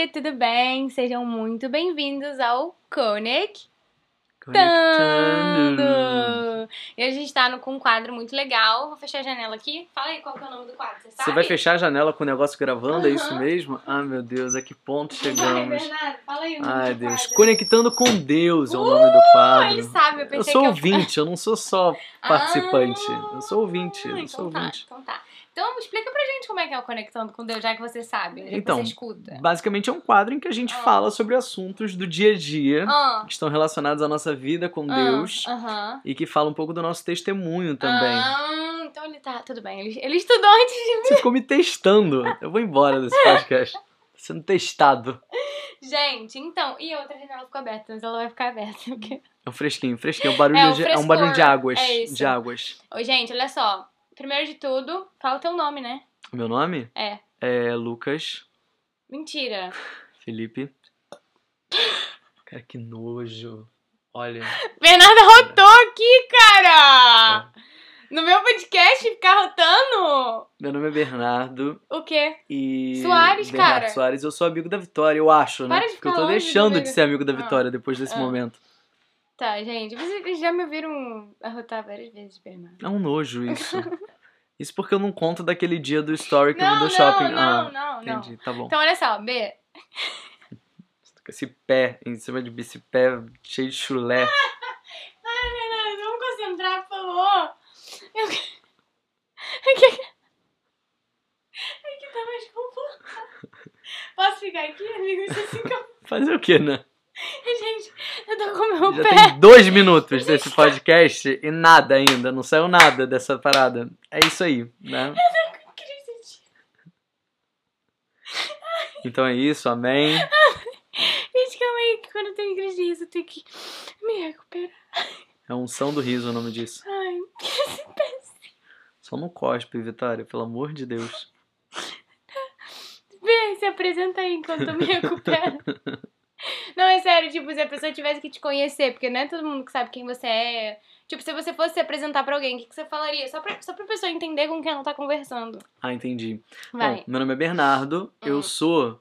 Oi, tudo bem? Sejam muito bem-vindos ao Conectando! E a gente tá no, com um quadro muito legal. Vou fechar a janela aqui. Fala aí qual que é o nome do quadro, você sabe? Você vai fechar a janela com o negócio gravando, é isso mesmo? Ah, meu Deus, a que ponto Vai, chegamos? Bernardo, fala aí o nome Ai, Deus. quadro. Conectando com Deus é o nome do quadro. ele sabe, eu Eu pensei sou que eu- ouvinte, eu não sou só participante. Ah, Eu sou ouvinte, eu então sou tá, ouvinte. então tá. Então explica pra gente como é que é o Conectando com Deus, já que você sabe, já que Então, você escuta. Basicamente é um quadro em que a gente Ah. fala sobre assuntos do dia a dia Ah, que estão relacionados à nossa vida com ah, Deus e que fala um pouco do nosso testemunho também. Então ele tá, tudo bem. Ele, ele estudou antes de Você ficou me testando. Eu vou embora desse podcast. Sendo testado. Gente, então, e a outra janela ficou aberta, mas ela vai ficar aberta. Porque... É um fresquinho, fresquinho. É um barulho, É, o de, é um barulho de águas. é isso. De águas. Ô, gente, olha só. Primeiro de tudo, fala o teu nome, né? Meu nome É. é Lucas Mentira. Felipe. Cara, que nojo. Olha. Bernardo rotou aqui, cara! No meu podcast, ficar rotando? Meu nome é Bernardo O quê? e. Soares, Bernardo cara. Soares, eu sou amigo da Vitória, eu acho, né? Para de Porque eu tô deixando amigo. de ser amigo da Ah. Vitória depois desse Ah. momento. Tá, gente, vocês já me ouviram arrotar várias vezes, Bernardo. É um nojo isso. Isso porque eu não conto daquele dia do story que eu Não, não, do shopping. não, ah, não, não. entendi, tá bom. Então, olha só, B. Esse pé em cima de esse pé cheio de chulé. Ai, Bernardo, vamos concentrar, por favor. Eu... É que... É que tá mais confortável. Posso ficar aqui, amigo? Isso assim que eu... Fazer o quê, né? Gente, eu tô com o meu Já pé. tem dois minutos desse podcast e nada ainda, não saiu nada dessa parada. É isso aí, né? Crise Então é isso, amém. de- Gente, calma aí, que quando eu tenho crise de riso, eu tenho que me recuperar. É unção do riso o nome disso. Ai, crise péssima. Só não cospe, Vitória, pelo amor de Deus. B, se apresenta aí enquanto eu me recupero. Não, é sério, tipo, se a pessoa tivesse que te conhecer, porque não é todo mundo que sabe quem você é. Tipo, se você fosse se apresentar pra alguém, o que, que você falaria? Só pra, só pra pessoa entender com quem ela tá conversando. Ah, entendi. Vai. Bom, meu nome é Bernardo, Hum. eu sou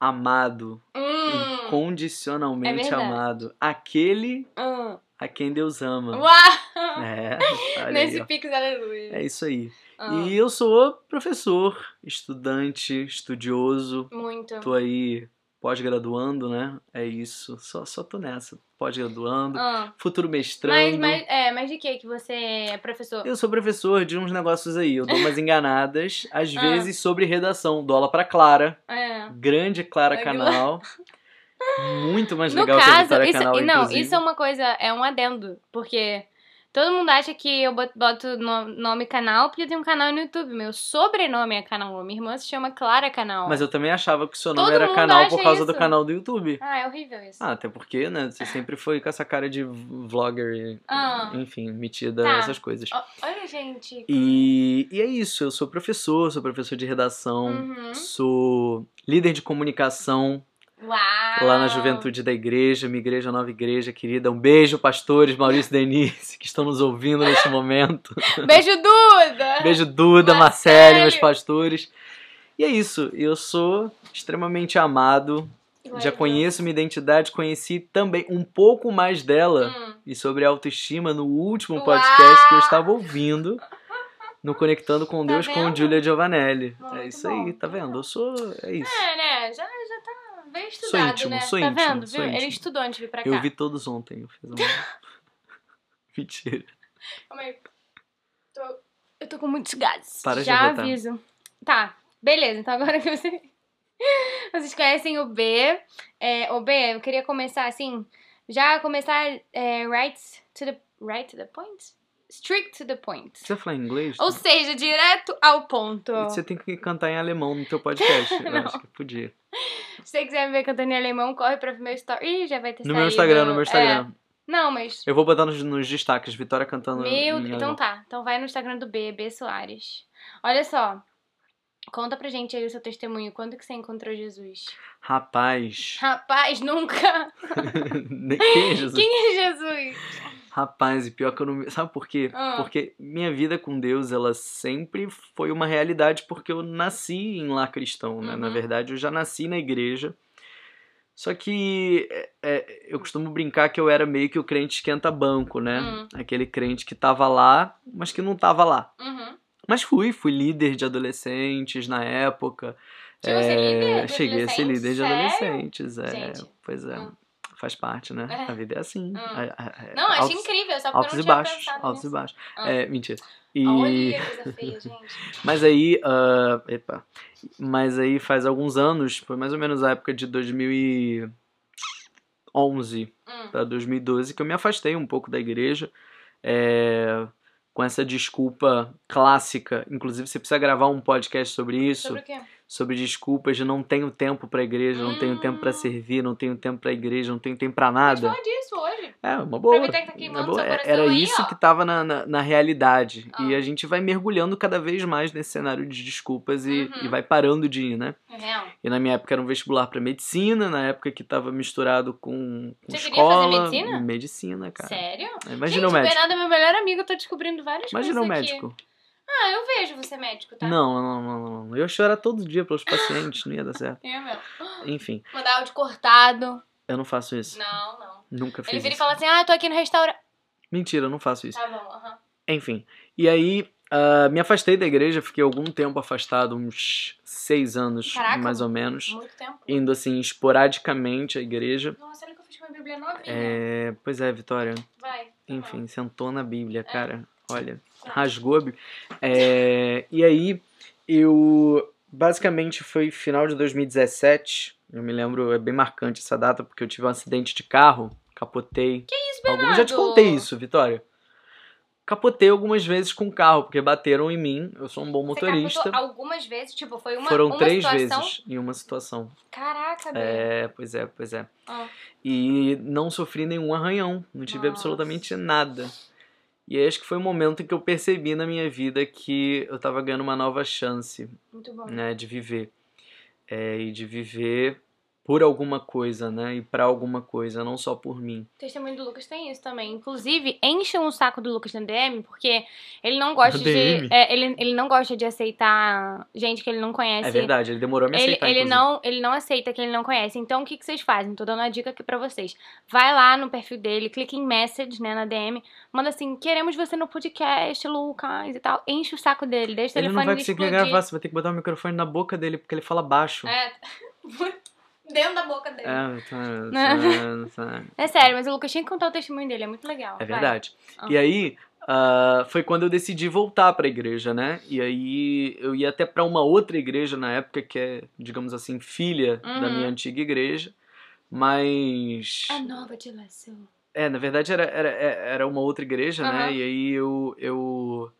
amado, Hum. incondicionalmente É amado. Aquele hum. a quem Deus ama. Uau! É, Nesse aí, ó. Pix Aleluia. É isso aí. Ah, E eu sou professor, estudante, estudioso. Muito. Tô aí pós-graduando, né? É isso. Só, só tô nessa. Pós-graduando. Ah. Futuro mestrando. Mas, mas, é, mas de que que você é professor? Eu sou professor de uns negócios aí. Eu dou umas enganadas, às Ah. vezes sobre redação. Dou aula pra Clara. É. Grande Clara Legal. Canal. Muito mais No legal que a caso, Vitória isso, Canal, não, inclusive. isso é uma coisa, é um adendo, porque todo mundo acha que eu bot- boto no- nome canal porque eu tenho um canal no YouTube. Meu sobrenome é canal. Minha irmã se chama Clara Canal. Mas eu também achava que o seu nome Todo era canal por causa do isso. canal do YouTube. Ah, é horrível isso. Ah, até porque, né? Você sempre foi com essa cara de vlogger e, Ah. enfim, metida, Tá. essas coisas. Olha, gente. E, e é isso, eu sou professor, sou professor de redação, Uhum. sou líder de comunicação Uau! lá na juventude da igreja, minha igreja, nova igreja querida. Um beijo, pastores Maurício e Denise, que estão nos ouvindo neste momento. Beijo, Duda! Beijo, Duda. Marcele, meus pastores. E é isso, eu sou extremamente amado, já conheço minha identidade, conheci também um pouco mais dela Hum. e sobre autoestima no último Uau! podcast que eu estava ouvindo no Conectando com Tá Deus com? Giulia Giovanelli. Muito é isso bom, aí, tá vendo? Eu sou. É isso. É, né? Já, já bem estudado, íntimo, né? sou tá íntimo, vendo? Viu? Ele íntimo. estudou antes de vir pra cá. Eu vi todos ontem. Eu fiz uma... Mentira. Calma aí. Tô- Eu tô com muitos gases. Para de Já arrotar. aviso. Tá, beleza. Então agora que você... vocês conhecem o B. É, o B, eu queria começar assim. Já começar é, right to the right to the point? Strict to the point. Você vai falar inglês? Ou seja, direto ao ponto. Você tem que cantar em alemão no teu podcast. Eu acho que podia. Se você quiser me ver cantando em alemão, corre pra ver meu story. Ih, já vai ter No meu saído. Instagram, no meu É. Instagram. Não, mas... Eu vou botar nos, nos destaques, Vitória cantando Meu, em então tá. Então vai no Instagram do B, B Soares. Olha só. Conta pra gente aí o seu testemunho. Quando que você encontrou Jesus? Rapaz. Rapaz, nunca. Quem é Jesus? Quem é Jesus? Rapaz, e pior que eu não. Sabe por quê? Ah. Porque minha vida com Deus, ela sempre foi uma realidade porque eu nasci em lar cristão, né? Na Uhum. verdade, eu já nasci na igreja. Só que é, é, eu costumo brincar que eu era meio que o crente esquenta-banco, né? Hum. Aquele crente que tava lá, mas que não tava lá. Uhum. Mas fui, fui líder de adolescentes na época. Chegou a ser líder de cheguei a ser líder de Sério? adolescentes, é. Gente. Pois é. Hum. Faz parte, né? É. A vida é assim. Hum. A- a- a- Não, achei altos, incrível, só porque altos eu não e baixos. pensado Altos nisso. e baixos. Ah. É, mentira. E... Olha, coisa feia, gente. Mas aí, ah, epa, mas aí faz alguns anos, foi mais ou menos a época de 2011 Hum. para 2012 que eu me afastei um pouco da igreja, é, com essa desculpa clássica. Inclusive, você precisa gravar um podcast sobre isso, Sobre o quê? Sobre desculpas de não tenho tempo para igreja, não tenho tempo para Hum. servir, não tenho tempo para igreja, não tenho tempo para nada. falar disso hoje. É, uma boa. Aproveitar que tá queimando uma boa. É- Era aí, isso ó. que tava na, na, na realidade. E Ah. a gente vai mergulhando cada vez mais nesse cenário de desculpas e, Uhum. e vai parando de ir, né? É. E na minha época era um vestibular para medicina, na época que tava misturado com, com Você queria fazer escola. medicina? Medicina, cara. Sério? Imagina gente, o médico. o Bernardo é meu melhor amigo, eu tô descobrindo várias Imagina o coisas aqui. Ah, eu vejo você médico, tá? Não, não, não, não, não. Eu chorar todo dia pelos pacientes, não ia dar certo. É, meu. Enfim, Mandar áudio cortado. eu não faço isso. Não, não. Nunca fiz Ele vira e isso. fala assim, ah, eu tô aqui no restaurante. Mentira, eu não faço isso. Tá bom, aham. Enfim. E aí, ah, me afastei da igreja, fiquei algum tempo afastado, uns seis anos, Caraca. mais ou menos. Muito tempo. Indo assim, esporadicamente à igreja. Nossa, olha que eu fiz com a Bíblia novinha. É, pois é, Vitória. Vai. tá bom. Enfim, sentou na Bíblia, É. cara. Olha, rasgou. É, e aí, eu. Basicamente foi final de 2017. Eu me lembro, é bem marcante essa data, porque eu tive um acidente de carro, capotei. Que isso, Algumas já te Bernardo? contei isso, Vitória. Capotei algumas vezes com o carro, porque bateram em mim. Eu sou um bom Você motorista. algumas vezes, tipo, foi uma, Foram uma três situação... vezes em uma situação. Caraca, Bê. É, pois é, pois é. Ah. E não sofri nenhum arranhão, não tive Nossa. absolutamente nada. E aí acho que foi o momento em que eu percebi na minha vida que eu tava ganhando uma nova chance, Muito bom. né, de viver. É, e de viver por alguma coisa, né, e pra alguma coisa, não só por mim. O testemunho do Lucas tem isso também. Inclusive, enchem o saco do Lucas na DM, porque ele não gosta de. É, ele, ele não gosta de aceitar gente que ele não conhece. É verdade, ele demorou a me Ele, aceitar, ele, inclusive. não, ele não aceita que ele não conhece. Então, o que, que vocês fazem? Tô dando uma dica aqui pra vocês. Vai lá no perfil dele, clica em message, né, na DM. Manda assim, queremos você no podcast, Lucas e tal. Enche o saco dele, deixa o Ele telefone não vai conseguir explodir. gravar, você vai ter que botar o microfone na boca dele, porque ele fala baixo. É, dentro da boca dele. É. É sério, mas o Lucas tinha que contar o testemunho dele, é muito legal. É verdade. Ah. E aí, ah, foi quando eu decidi voltar pra igreja, né? E aí, eu ia até pra uma outra igreja na época, que é, digamos assim, filha da Uhum. minha antiga igreja. Mas. A nova de Laço. É, na verdade era, era, era uma outra igreja, né? Aham. E aí eu, eu.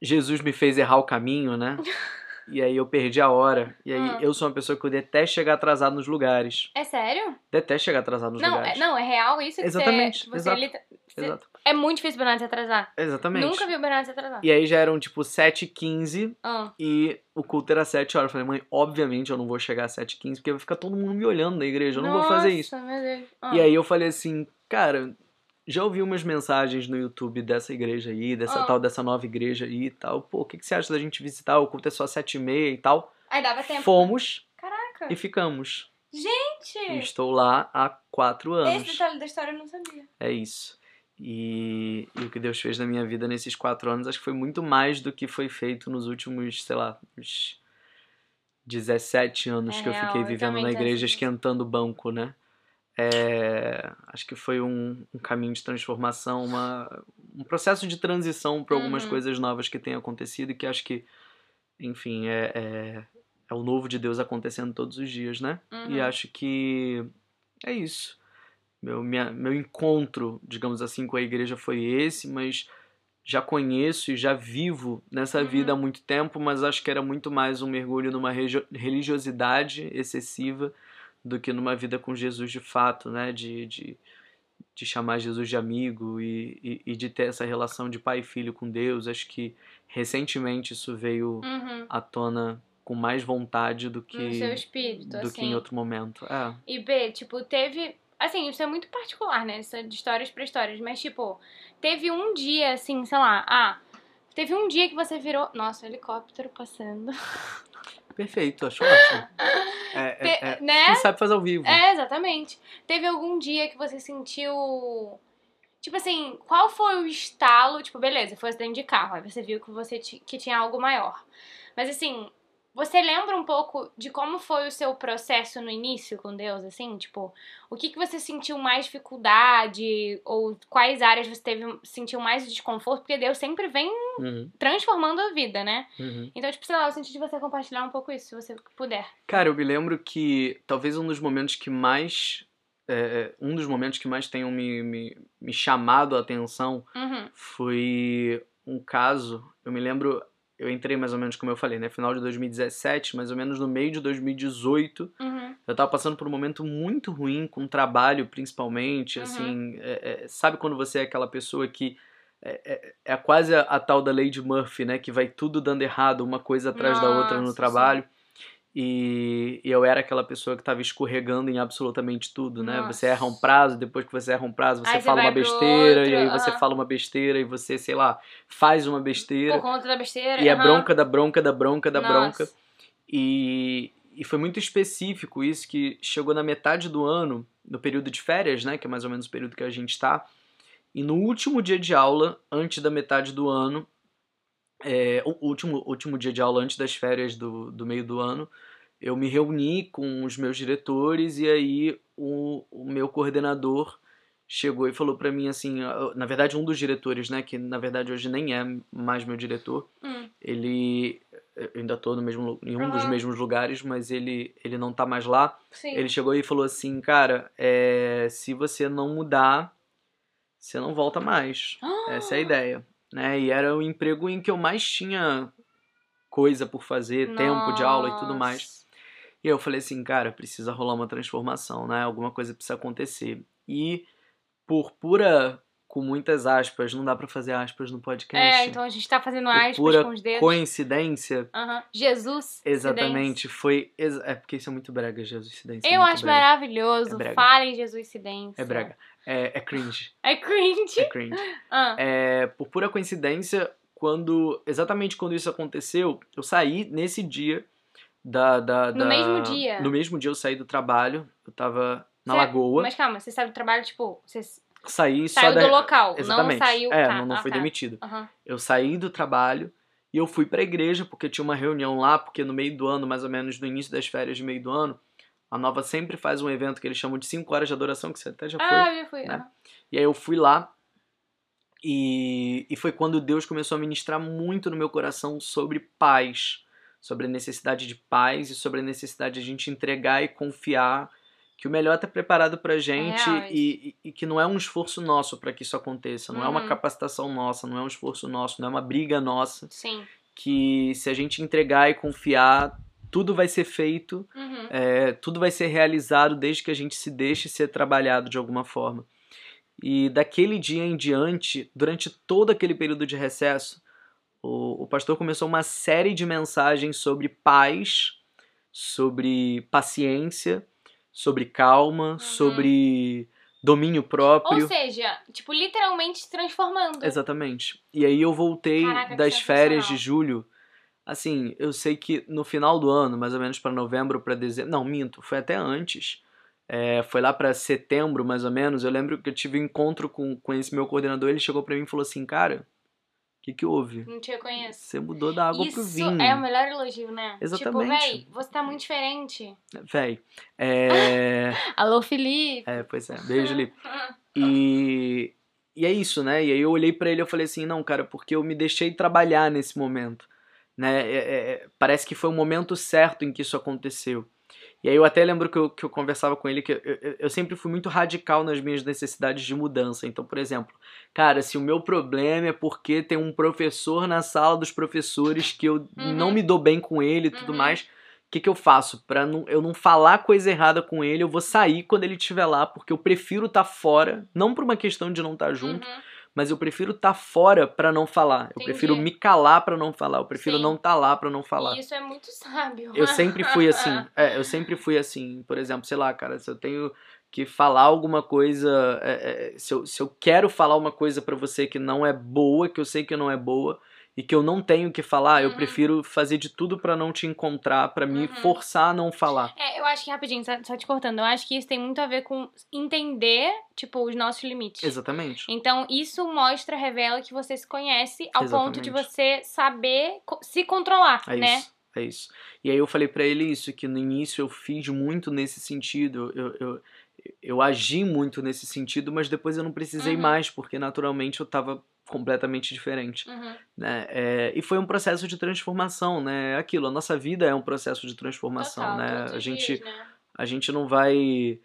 Jesus me fez errar o caminho, né? E aí eu perdi a hora. E aí Hum. eu sou uma pessoa que eu detesto chegar atrasado nos lugares. É sério? Detesto chegar atrasado nos Não lugares. é, não, é real isso que Exatamente, você... você exato. lita- você- Exato. É muito difícil o Bernardo se atrasar. Exatamente. Nunca vi o Bernardo se atrasar. E aí já eram tipo 7h15 Ah, e o culto era 7 horas. Eu falei, mãe, obviamente eu não vou chegar às 7h15 porque vai ficar todo mundo me olhando na igreja. Eu não vou fazer isso. Nossa, meu Deus. Ah. E aí eu falei assim, cara, já ouvi umas mensagens no YouTube dessa igreja aí, dessa Ah. tal, dessa nova igreja aí e tal. Pô, o que, que você acha da gente visitar? O culto é só 7h30 e tal. Aí dava tempo. Fomos Caraca. e ficamos. E Gente, estou lá há 4 esse anos. detalhe da história eu não sabia. É isso. E, e o que Deus fez na minha vida nesses quatro anos, acho que foi muito mais do que foi feito nos últimos, sei lá, uns 17 anos É que eu fiquei eu vivendo na igreja esquentando o banco, né? É, acho que foi um, um caminho de transformação, uma, um processo de transição para algumas Uhum. coisas novas que têm acontecido e que acho que, enfim, é, é, é o novo de Deus acontecendo todos os dias, né? Uhum. E acho que é isso. Meu, minha, meu encontro, digamos assim, com a igreja foi esse, mas já conheço e já vivo nessa Uhum. vida há muito tempo, mas acho que era muito mais um mergulho numa religiosidade excessiva do que numa vida com Jesus de fato, né? De, de, de chamar Jesus de amigo e, e, e de ter essa relação de pai e filho com Deus. Acho que recentemente isso veio Uhum. à tona com mais vontade do No que, seu espírito, do assim. que em outro momento. É. E B, tipo, teve Assim, isso é muito particular, né? Isso é de histórias pra histórias. Mas, tipo, teve um dia, assim, sei lá, ah, teve um dia que você virou. Nossa, helicóptero passando. Perfeito, acho ótimo. É, é, é, né? Quem sabe fazer ao vivo. É, exatamente. Teve algum dia que você sentiu. Tipo assim, qual foi o estalo? Tipo, beleza, foi acidente de carro. Aí você viu que você que tinha algo maior. Mas assim, você lembra um pouco de como foi o seu processo no início com Deus, assim? Tipo, o que, que você sentiu mais dificuldade? Ou quais áreas você teve, sentiu mais desconforto? Porque Deus sempre vem Uhum, transformando a vida, né? uhum. Então, tipo, sei lá, eu senti de você compartilhar um pouco isso, se você puder. Cara, eu me lembro que talvez um dos momentos que mais. é, um dos momentos que mais tenham me, me, me chamado a atenção Uhum. foi um caso. Eu me lembro. Eu entrei mais ou menos, como eu falei, né? Final de 2017, mais ou menos no meio de 2018. Uhum. Eu tava passando por um momento muito ruim, com trabalho principalmente, Uhum. assim, é- é, sabe quando você é aquela pessoa que é, é- é quase a, a tal da Lady Murphy, né, que vai tudo dando errado, uma coisa atrás da outra no Nossa, trabalho, e, e eu era aquela pessoa que tava escorregando em absolutamente tudo, né, você erra um Nossa. prazo, depois que você erra um prazo, você Aí você fala uma vai pro besteira, e aí outro, você aham. fala uma besteira, e você, sei lá, faz uma besteira, Por conta da besteira. e é aham. bronca da bronca da bronca da Nossa. bronca. E, e foi muito específico isso que chegou na metade do ano, no período de férias, né, que é mais ou menos o período que a gente está. E no último dia de aula, antes da metade do ano, é, o último, último dia de aula antes das férias do, do meio do ano, eu me reuni com os meus diretores e aí o, o meu coordenador chegou e falou pra mim assim, ah, na verdade um dos diretores, né, que na verdade hoje nem é mais meu diretor, Hum. ele eu ainda tô no mesmo em um dos Aham. mesmos lugares, mas ele ele não tá mais lá. Sim. Ele chegou e falou assim, cara, é, se você não mudar, você não volta mais. Essa é a ideia, né? E era o emprego em que eu mais tinha coisa por fazer, tempo de aula e tudo mais. Nossa. E eu falei assim, cara, precisa rolar uma transformação, né? Alguma coisa precisa acontecer. E por pura, com muitas aspas, não dá pra fazer aspas no podcast. É, então a gente tá fazendo aspas pura com os dedos. coincidência. Jesus. exatamente, foi. É porque isso é muito brega, Jesus Cidência. é Eu muito acho brega. maravilhoso. É. Falem Jesus Cidência. É brega. É, é cringe. É cringe. É cringe. Ah. É, por pura coincidência, quando. Exatamente quando isso aconteceu, eu saí nesse dia da. da, No da- mesmo dia? No mesmo dia eu saí do trabalho. Eu tava na lagoa. Mas calma, você saiu do trabalho, tipo, você Saí só saiu da. do local, Exatamente. não saiu... É, tá, não, não ah, fui tá. demitido. Aham. Eu saí do trabalho e eu fui pra igreja porque tinha uma reunião lá, porque no meio do ano, mais ou menos no início das férias de meio do ano, a Nova sempre faz um evento que eles chamam de 5 horas de adoração, que você até já foi. Ah, já fui. né? E aí eu fui lá e, e foi quando Deus começou a ministrar muito no meu coração sobre paz, sobre a necessidade de paz e sobre a necessidade de a gente entregar e confiar que o melhor está preparado pra gente real e, e- e que não é um esforço nosso para que isso aconteça, não é uma Uhum. capacitação nossa, não é um esforço nosso, não é uma briga nossa, Sim. que se a gente entregar e confiar, tudo vai ser feito Uhum. é, tudo vai ser realizado desde que a gente se deixe ser trabalhado de alguma forma. E daquele dia em diante, durante todo aquele período de recesso, o, o pastor começou uma série de mensagens sobre paz, sobre paciência, sobre calma, sobre domínio próprio. Ou seja, tipo, literalmente se transformando. Exatamente. E aí eu voltei Caraca, das férias de julho. Assim, eu sei que no final do ano, mais ou menos para novembro, para dezembro. Não, minto, foi até antes. É, foi lá para setembro, mais ou menos. Eu lembro que eu tive um encontro com, com esse meu coordenador. Ele chegou para mim e falou assim: Cara, o que, que houve? Não te reconheço. Você mudou da água pro Isso vinho. é o melhor elogio, né? Exatamente. Tipo, véi, você tá muito diferente. Véi. É. Alô, Felipe. é, pois é. Beijo, Lipe. E, e é isso, né? E aí eu olhei pra ele e falei assim, não, cara, porque eu me deixei trabalhar nesse momento, né? É- é- é- parece que foi o momento certo em que isso aconteceu. E aí eu até lembro que eu, que eu conversava com ele que eu, eu, eu sempre fui muito radical nas minhas necessidades de mudança. Então, por exemplo, cara, se o meu problema é porque tem um professor na sala dos professores que eu não me dou bem com ele e tudo Uhum. mais, o que, que eu faço? Pra não, eu não falar coisa errada com ele, eu vou sair quando ele estiver lá, porque eu prefiro estar fora, não por uma questão de não estar junto, Uhum. Mas eu prefiro estar fora pra não falar. Eu Entendi. prefiro me calar pra não falar, eu prefiro Sim. não estar lá pra não falar. E isso é muito sábio. Eu sempre fui assim. É, eu sempre fui assim. Por exemplo, sei lá, cara, se eu tenho que falar alguma coisa, é, é, se, eu, se eu quero falar uma coisa para você que não é boa, que eu sei que não é boa, e que eu não tenho que falar, eu Uhum. prefiro fazer de tudo pra não te encontrar, pra me Uhum. forçar a não falar. É, eu acho que, rapidinho, só, só te cortando, eu acho que isso tem muito a ver com entender, tipo, os nossos limites. Exatamente. Então, isso mostra, revela que você se conhece ao ponto de Exatamente. você saber se controlar, É né? isso. É isso. E aí eu falei pra ele isso, que no início eu fiz muito nesse sentido, eu, eu, eu agi muito nesse sentido, mas depois eu não precisei Uhum. mais, porque naturalmente eu tava completamente diferente. Uhum. né? É, e foi um processo de transformação, né? Aquilo, a nossa vida é um processo de transformação, Total, né? A gente, dias, né? a gente não vai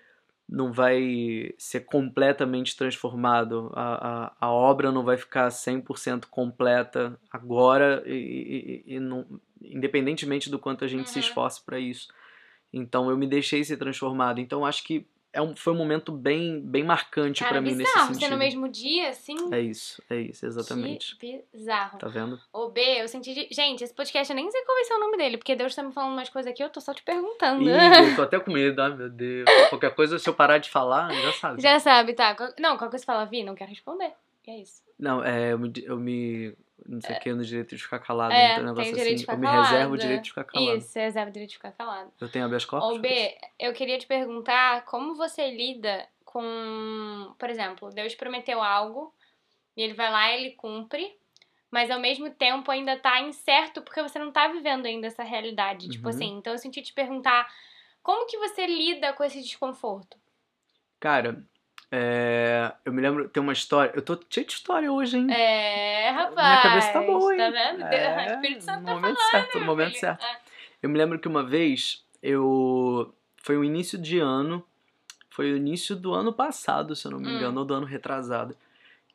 não vai ser completamente transformado. A, a, a obra não vai ficar 100% completa agora, e, e- e não, independentemente do quanto a gente se Uhum. esforce para isso. Então eu me deixei ser transformado. Então acho que é um, foi um momento bem, bem marcante para mim nesse bizarro, sentido. ser no mesmo dia, assim. É isso, é isso, exatamente. Que bizarro. Tá vendo? Ô, B, eu senti. De... Gente, esse podcast eu nem sei qual vai ser o nome dele, porque Deus tá me falando umas coisas aqui, eu tô só te perguntando. Ih, eu tô até com medo, ai meu Deus. Qualquer coisa, se eu parar de falar, já sabe. Já sabe, tá? Não, qualquer coisa você fala, Vi, não quero responder. E é isso. Não, é, eu me, eu me- Não sei o que, no direito de ficar calado. É, um negócio assim. de ficar eu me reservo o direito de ficar calado. Isso, reserva o direito de ficar calado. Eu tenho habeas corpus? Ô, B, eu queria te perguntar como você lida com. Por exemplo, Deus prometeu algo e ele vai lá e ele cumpre, mas ao mesmo tempo ainda tá incerto porque você não tá vivendo ainda essa realidade. Tipo Uhum. assim, então eu senti te perguntar como que você lida com esse desconforto? Cara, é, eu me lembro, tem uma história. Eu tô cheio de história hoje, hein? É, rapaz. Minha cabeça tá boa, hein? Tá vendo? É, o Espírito Santo no tá momento falando. certo, no momento filho. certo. É. Eu me lembro que uma vez eu. Foi o início de ano. Foi o início do ano passado, se eu não me Hum. engano, ou do ano retrasado.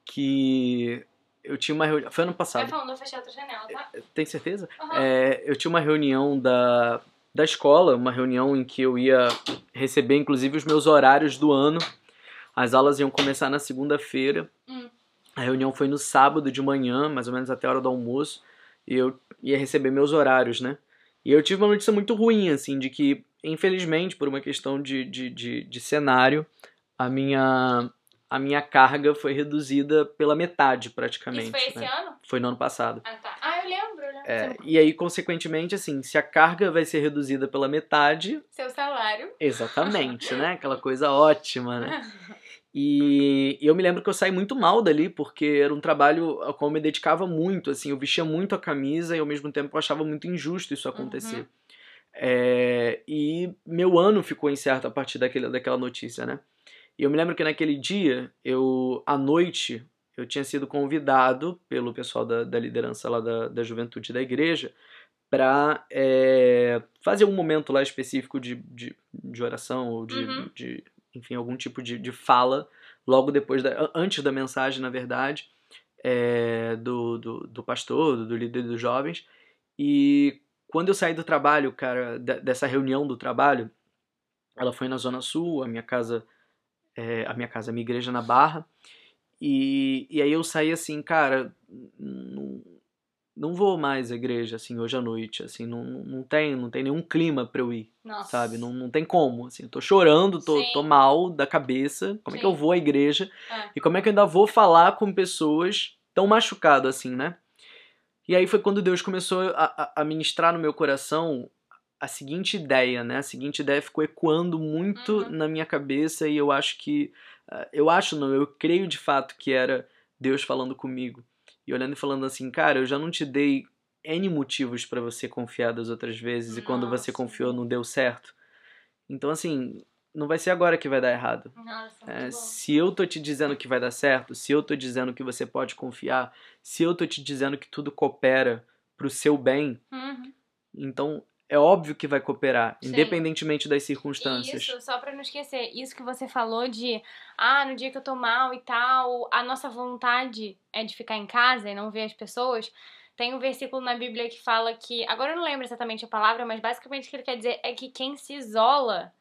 Que eu tinha uma reunião. Foi ano Vai passado. falando, eu fechei outra janela, tá? Tem certeza? Aham. É, eu tinha uma reunião da, da escola, uma reunião em que eu ia receber, inclusive, os meus horários do ano. As aulas iam começar na segunda-feira. Hum. A reunião foi no sábado de manhã, mais ou menos até a hora do almoço. E eu ia receber meus horários, né? E eu tive uma notícia muito ruim, assim, de que, infelizmente, por uma questão de, de, de, de cenário, a minha, a minha carga foi reduzida pela metade, praticamente. Isso foi esse né? ano? Foi no ano passado. Ah, tá. Ah, eu lembro, lembro. É, e aí, consequentemente, assim, se a carga vai ser reduzida pela metade, Seu salário. exatamente, né? Aquela coisa ótima, né? E, e eu me lembro que eu saí muito mal dali, porque era um trabalho ao qual eu me dedicava muito, assim, eu vestia muito a camisa e ao mesmo tempo eu achava muito injusto isso acontecer. Uhum. É, e meu ano ficou incerto a partir daquele, daquela notícia, né? E eu me lembro que naquele dia, eu, à noite, eu tinha sido convidado pelo pessoal da, da liderança lá da, da juventude da igreja para fazer um momento lá específico de, de, de oração ou de, Uhum. de enfim, algum tipo de, de fala logo depois da, antes da mensagem, na verdade, é, do, do, do pastor, do, do líder dos jovens. E quando eu saí do trabalho, cara, de- dessa reunião do trabalho, ela foi na Zona Sul, a minha casa, é, a minha casa, a minha igreja na Barra. E, e aí eu saí assim, cara, não, vou mais à igreja, assim, hoje à noite, assim, não, não tem, não tem nenhum clima pra eu ir, Nossa. sabe? Não, não tem como, assim, eu tô chorando, tô, Sim. tô mal da cabeça, como é que eu Sim. vou à igreja? É. E como é que eu ainda vou falar com pessoas tão machucado assim, né? E aí foi quando Deus começou a, a- a ministrar no meu coração a seguinte ideia, né? A seguinte ideia ficou ecoando muito Uhum. na minha cabeça e eu acho que. ah, Eu acho, não, eu creio de fato que era Deus falando comigo. E olhando e falando assim, cara, eu já não te dei N motivos pra você confiar das outras vezes e quando você Nossa. confiou não deu certo. Então, assim, não vai ser agora que vai dar errado. Nossa, É, se eu tô te dizendo que vai dar certo, se eu tô dizendo que você pode confiar, se eu tô te dizendo que tudo coopera pro seu bem, Uhum. então é óbvio que vai cooperar, Sim. independentemente das circunstâncias. Isso, só pra não esquecer, isso que você falou de, ah, no dia que eu tô mal e tal, a nossa vontade é de ficar em casa e não ver as pessoas. Tem um versículo na Bíblia que fala que, agora eu não lembro exatamente a palavra, mas basicamente o que ele quer dizer é que quem se isola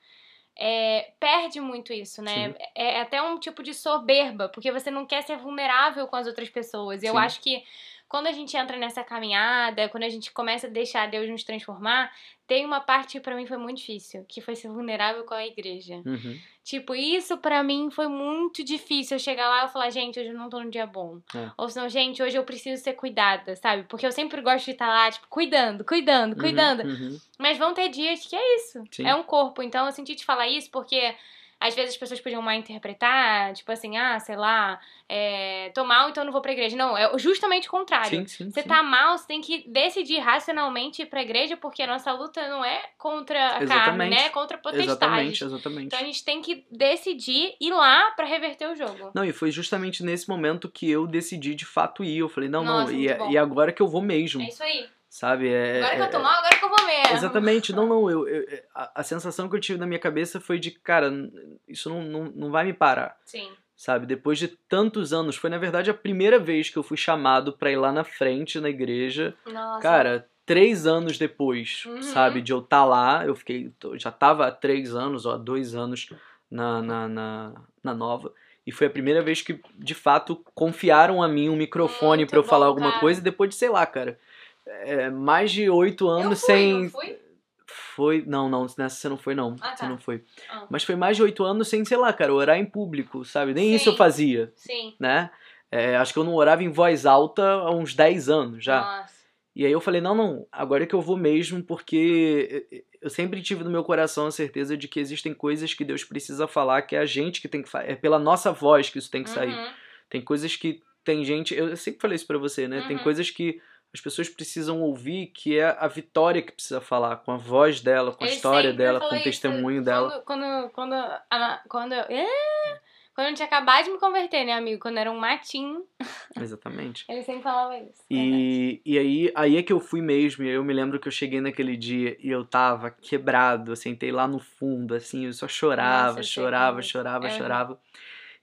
é, perde muito isso, né? É, é até um tipo de soberba, porque você não quer ser vulnerável com as outras pessoas. E eu Sim. acho que quando a gente entra nessa caminhada, quando a gente começa a deixar Deus nos transformar, tem uma parte que pra mim foi muito difícil, que foi ser vulnerável com a igreja. Uhum. Tipo, isso pra mim foi muito difícil. Eu chegar lá e falar, gente, hoje eu não tô num dia bom. É. Ou senão, gente, hoje eu preciso ser cuidada, sabe? Porque eu sempre gosto de estar lá, tipo, cuidando, cuidando, Uhum, cuidando. uhum. Mas vão ter dias que é isso. Sim. É um corpo. Então eu senti te falar isso porque às vezes as pessoas podiam mal interpretar, tipo assim, ah, sei lá, é, tô mal, então não vou pra igreja. Não, é justamente o contrário. Sim, sim, Você sim. tá mal, você tem que decidir racionalmente ir pra igreja, porque a nossa luta não é contra a carne, Exatamente. né? É contra a potestade. Exatamente, exatamente. Então a gente tem que decidir ir lá pra reverter o jogo. Não, e foi justamente nesse momento que eu decidi de fato ir. Eu falei, não, Nossa, não, e, bom. e agora que eu vou mesmo, É isso aí. Sabe? É, Agora que é- eu tô mal, agora que eu vou mesmo. Exatamente, não, não, eu, eu- a, a sensação que eu tive na minha cabeça foi de, cara, isso não, não, não vai me parar, Sim. sabe? Depois de tantos anos, foi na verdade a primeira vez que eu fui chamado pra ir lá na frente na igreja, Nossa. cara, três anos depois, Uhum. sabe, de eu estar lá, eu fiquei, já tava há três anos, ou há dois anos na, na, na, na nova, e foi a primeira vez que, de fato, confiaram a mim um microfone pra eu falar bom, alguma cara. coisa, e depois de, sei lá, cara, é, mais de oito anos fui, sem... não fui? Foi. Não, não, nessa você não foi, não. Ah, Você tá. não foi. Ah. Mas foi mais de oito anos sem, sei lá, cara, orar em público, sabe? Nem isso eu Sim. fazia, Sim. né? É, acho que eu não orava em voz alta há uns 10 anos já. Nossa. E aí eu falei, não, não, agora é que eu vou mesmo, porque eu sempre tive no meu coração a certeza de que existem coisas que Deus precisa falar, que é a gente que tem que falar. É pela nossa voz que isso tem que sair. Uhum. Tem coisas que tem gente. Eu sempre falei isso pra você, né? Tem Uhum. coisas que as pessoas precisam ouvir, que é a Vitória que precisa falar, com a voz dela, com a Ele história sempre dela, com o isso. testemunho dela. Quando, quando, quando, a- quando, eu- é, quando eu tinha acabado de me converter, né, amigo? Quando era um matinho, Exatamente. ele sempre falava isso. verdade. E, e aí, aí é que eu fui mesmo, e aí eu me lembro que eu cheguei naquele dia e eu tava quebrado, eu sentei lá no fundo, assim, eu só chorava, Nossa, eu chorava, é. chorava, É. chorava.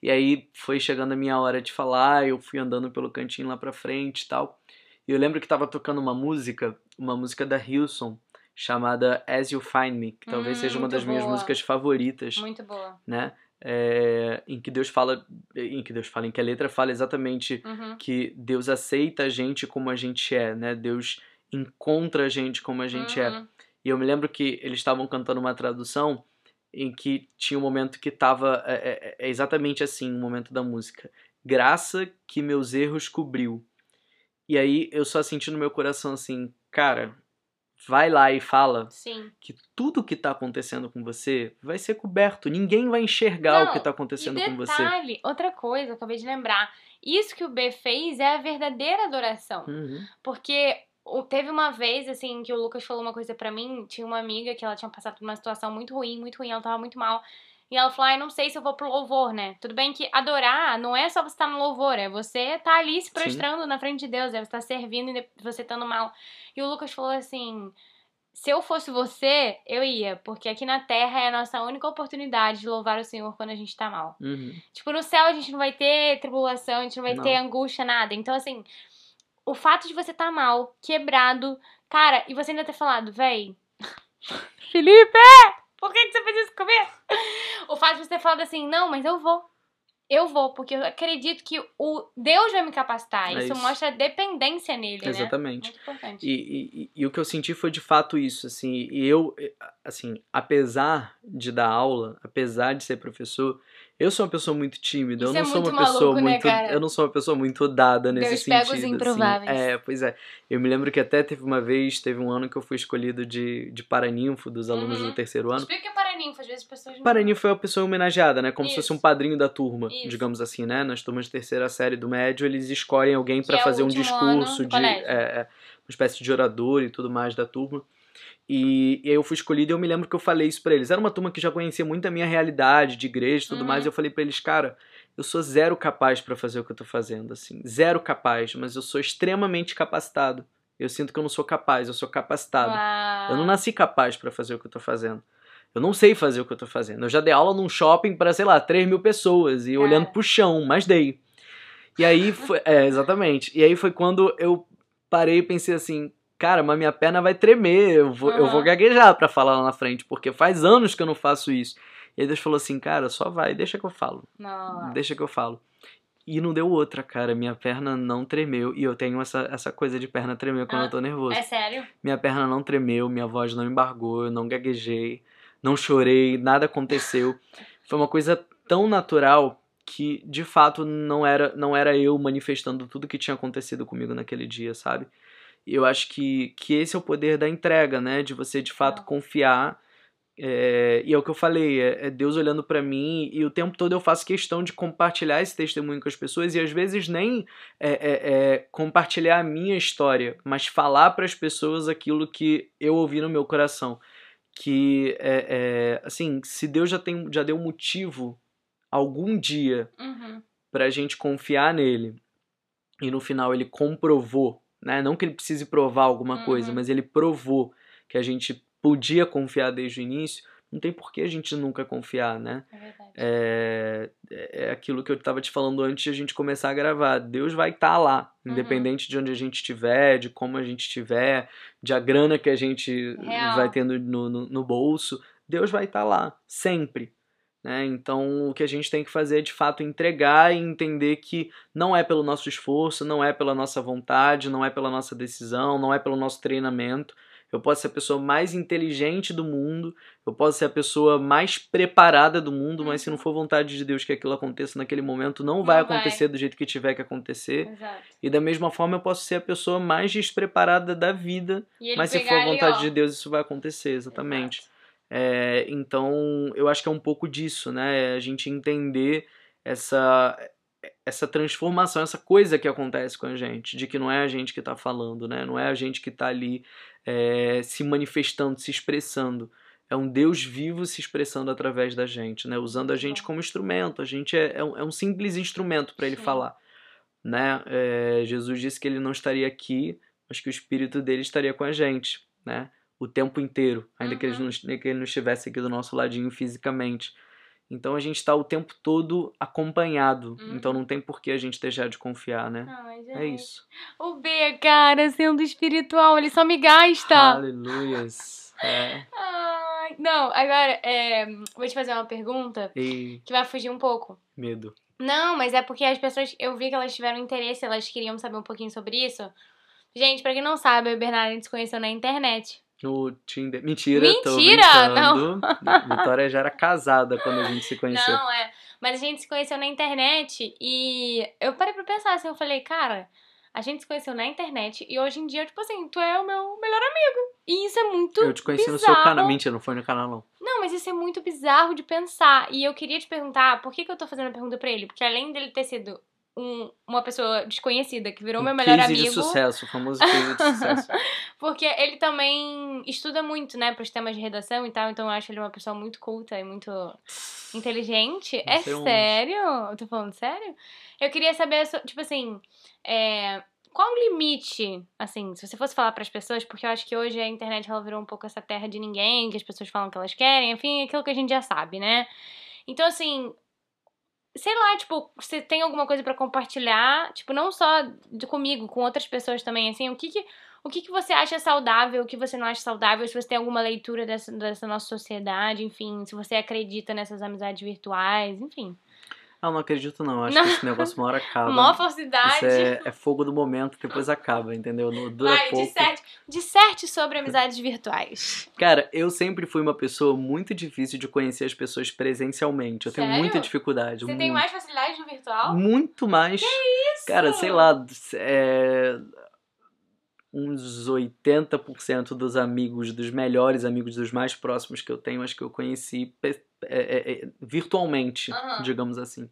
E aí foi chegando a minha hora de falar, eu fui andando pelo cantinho lá pra frente e tal. E eu lembro que tava tocando uma música, uma música da Hilson, chamada As You Find Me, que talvez Hum, seja uma das minhas boa. músicas favoritas Muito boa. né? É, em que Deus fala, em que Deus fala, em que a letra fala exatamente Uhum. que Deus aceita a gente como a gente é, né? Deus encontra a gente como a gente é. Uhum. E eu me lembro que eles estavam cantando uma tradução em que tinha um momento que tava é, é- é exatamente assim, o momento da música. Graça que meus erros cobriu. E aí eu só senti no meu coração assim, cara, vai lá e fala Sim. que tudo que tá acontecendo com você vai ser coberto. Ninguém vai enxergar Não, o que tá acontecendo e com você. detalhe, outra coisa, acabei de lembrar. Isso que o B fez é a verdadeira adoração. Uhum. Porque teve uma vez, assim, que o Lucas falou uma coisa pra mim. Tinha uma amiga que ela tinha passado por uma situação muito ruim, muito ruim, ela tava muito mal. E ela falou, ai, não sei se eu vou pro louvor, né? Tudo bem que adorar não é só você estar no louvor, é você tá ali se prostrando na frente de Deus, é você tá servindo e você estando mal. E o Lucas falou assim, se eu fosse você, eu ia, porque aqui na Terra é a nossa única oportunidade de louvar o Senhor quando a gente tá mal. Uhum. Tipo, no céu a gente não vai ter tribulação, a gente não vai Não. ter angústia, nada. Então, assim, o fato de você estar mal, quebrado, cara, e você ainda ter falado, véi. Felipe! Por que, que você fez isso comigo? O fato de você ter falado assim, não, mas eu vou. Eu vou, porque eu acredito que o Deus vai me capacitar. É isso, isso. mostra dependência nele, né? Exatamente. Muito importante. E, e- e- e o que eu senti foi de fato isso, assim, e eu, eh, assim, apesar de dar aula, apesar de ser professor, eu sou uma pessoa muito tímida, Isso eu é não sou muito uma pessoa né, muito, cara? eu não sou uma pessoa muito dada nesse Deus sentido, pega os assim. improváveis. É, pois é. Eu me lembro que até teve uma vez, teve um ano que eu fui escolhido de, de paraninfo dos alunos Uhum. do terceiro ano. Explica o que é paraninfo, às vezes as pessoas não... Paraninfo foi a pessoa homenageada, né? Como se fosse Isso. um padrinho da turma, Isso. digamos assim, né? Nas turmas de terceira série do médio, eles escolhem alguém pra é fazer um discurso de é, é, uma espécie de orador e tudo mais da turma. E, e aí eu fui escolhido e eu me lembro que eu falei isso pra eles. Era uma turma que já conhecia muito a minha realidade de igreja e tudo Uhum. mais. E eu falei pra eles, cara, eu sou zero capaz pra fazer o que eu tô fazendo, assim. Zero capaz, mas eu sou extremamente capacitado. Eu sinto que eu não sou capaz, eu sou capacitado. Uau. Eu não nasci capaz pra fazer o que eu tô fazendo. Eu não sei fazer o que eu tô fazendo. Eu já dei aula num shopping pra, sei lá, 3 mil pessoas e Cara. olhando pro chão, mas dei. E aí foi. É, exatamente. E aí foi quando eu parei e pensei assim. Cara, mas minha perna vai tremer, eu vou, eu Aham. vou gaguejar pra falar lá na frente, porque faz anos que eu não faço isso. E aí Deus falou assim, cara, só vai, deixa que eu falo, Nossa. deixa que eu falo. E não deu outra, cara, minha perna não tremeu, e eu tenho essa, essa coisa de perna tremer quando Ah, eu tô nervoso. É sério? Minha perna não tremeu, minha voz não embargou, eu não gaguejei, não chorei, nada aconteceu. foi uma coisa tão natural que de fato não era não era eu manifestando tudo que tinha acontecido comigo naquele dia, sabe? Eu acho que, que esse é o poder da entrega, né? De você de fato confiar. É, e é o que eu falei, é, é Deus olhando para mim e o tempo todo eu faço questão de compartilhar esse testemunho com as pessoas e às vezes nem é, é, é compartilhar a minha história, mas falar para as pessoas aquilo que eu ouvi no meu coração. Que, é, assim, se Deus já, tem, já deu motivo algum dia uhum. para a gente confiar nele e no final ele comprovou, né? Não que ele precise provar alguma uhum. coisa, mas ele provou que a gente podia confiar desde o início. Não tem por que a gente nunca confiar, né? É verdade. É, é aquilo que eu estava te falando antes de a gente começar a gravar. Deus vai estar tá lá, Uhum. independente de onde a gente estiver, de como a gente estiver, de a grana que a gente Real. vai tendo no, no, no bolso. Deus vai estar tá lá, sempre. Né? Então, o que a gente tem que fazer é de fato entregar e entender que não é pelo nosso esforço, não é pela nossa vontade, não é pela nossa decisão, não é pelo nosso treinamento. Eu posso ser a pessoa mais inteligente do mundo, eu posso ser a pessoa mais preparada do mundo, mas se não for vontade de Deus que aquilo aconteça naquele momento, não, vai Não vai. acontecer do jeito que tiver que acontecer. Exato. E da mesma forma, eu posso ser a pessoa mais despreparada da vida, mas se for ali, vontade ó, de Deus, isso vai acontecer, exatamente. Exato. É, então, eu acho que é um pouco disso, né? A gente entender essa, essa transformação, essa coisa que acontece com a gente, de que não é a gente que está falando, né? Não é a gente que está ali é, se manifestando, se expressando. É um Deus vivo se expressando através da gente, né? Usando a gente como instrumento. A gente é, é, um, é um simples instrumento para ele Sim. falar, né? É, Jesus disse que ele não estaria aqui, mas que o Espírito dele estaria com a gente, né? O tempo inteiro, ainda que, ele Uhum. não, que ele não estivesse aqui do nosso ladinho fisicamente. Então a gente está o tempo todo acompanhado. Uhum. Então não tem por que a gente deixar de confiar, né? Ai. É isso. O B, cara, sendo espiritual, ele só me gasta. Aleluias. É. Não, agora, é, vou te fazer uma pergunta E que vai fugir um pouco. medo. Não, mas é porque as pessoas, eu vi que elas tiveram interesse, elas queriam saber um pouquinho sobre isso. Gente, pra quem não sabe, eu e o Bernardo a gente se conheceu na internet. No Tinder. Mentira, tô Mentira, brincando. Vitória já era casada quando a gente se conheceu. Não, é. Mas a gente se conheceu na internet e eu parei pra pensar assim, eu falei, cara, a gente se conheceu na internet e hoje em dia, tipo assim, tu é o meu melhor amigo. E isso é muito Eu te conheci no bizarro. seu canal. Mentira, não foi no canal, não. Não, mas isso é muito bizarro de pensar. E eu queria te perguntar, por que, que eu tô fazendo a pergunta pra ele? Porque além dele ter sido um- uma pessoa desconhecida que virou Um meu melhor amigo. de sucesso, o famoso case de sucesso. Porque ele também estuda muito, né, pros temas de redação e tal, então eu acho ele uma pessoa muito culta e muito inteligente. É sei onde. sério? Eu tô falando sério? Eu queria saber, tipo assim, é, qual o limite, assim, se você fosse falar pras pessoas, porque eu acho que hoje a internet ela virou um pouco essa terra de ninguém, que as pessoas falam o que elas querem, enfim, aquilo que a gente já sabe, né? Então, assim, sei lá, tipo, você tem alguma coisa pra compartilhar, tipo, não só de comigo, com outras pessoas também, assim, o que que, o que que você acha saudável, o que você não acha saudável, se você tem alguma leitura dessa, dessa nossa sociedade, enfim, se você acredita nessas amizades virtuais, enfim. Ah, eu não acredito, não. Acho Não. que esse negócio uma hora acaba. Mó falsidade. É, é fogo do momento, depois acaba, entendeu? Não dura Vai, pouco. disserte, disserte sobre amizades virtuais. Cara, eu sempre fui uma pessoa muito difícil de conhecer as pessoas presencialmente. Eu tenho Sério? muita dificuldade. Você muito, tem mais facilidade no virtual? Muito mais. Isso! Cara, sei lá, é, uns 80% dos amigos, dos melhores amigos, dos mais próximos que eu tenho, acho que eu conheci é, é, é, virtualmente, Aham. digamos assim.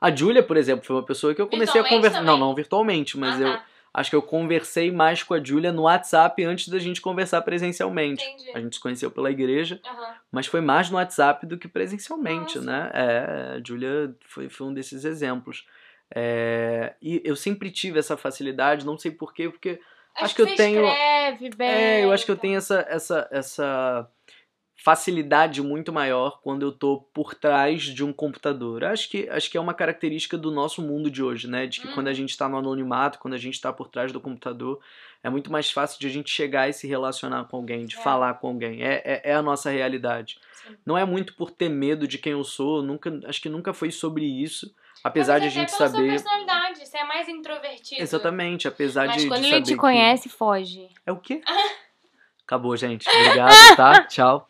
A Júlia, por exemplo, foi uma pessoa que eu comecei a conversar. Não, não virtualmente, mas Ah, eu tá. acho que eu conversei mais com a Júlia no WhatsApp antes da gente conversar presencialmente. Entendi. A gente se conheceu pela igreja, Aham. mas foi mais no WhatsApp do que presencialmente, Nossa. né? É, a Júlia foi, foi um desses exemplos. É, e eu sempre tive essa facilidade, não sei porquê, porque Acho que eu você tenho- escreve bem. é, eu acho que eu então. tenho essa, essa, essa facilidade muito maior quando eu tô por trás de um computador. Acho que, acho que é uma característica do nosso mundo de hoje, né? De que Uhum. quando a gente tá no anonimato, quando a gente tá por trás do computador, é muito mais fácil de a gente chegar e se relacionar com alguém, de É. falar com alguém. É, é, é a nossa realidade. Sim. Não é muito por ter medo de quem eu sou, nunca, acho que nunca foi sobre isso. Apesar de a Mas gente pela saber. Sua personalidade, você é mais introvertido. Exatamente, apesar Mas de, quando de ele te que- conhece, foge. É o quê? Acabou, gente. Obrigado, tá? Tchau.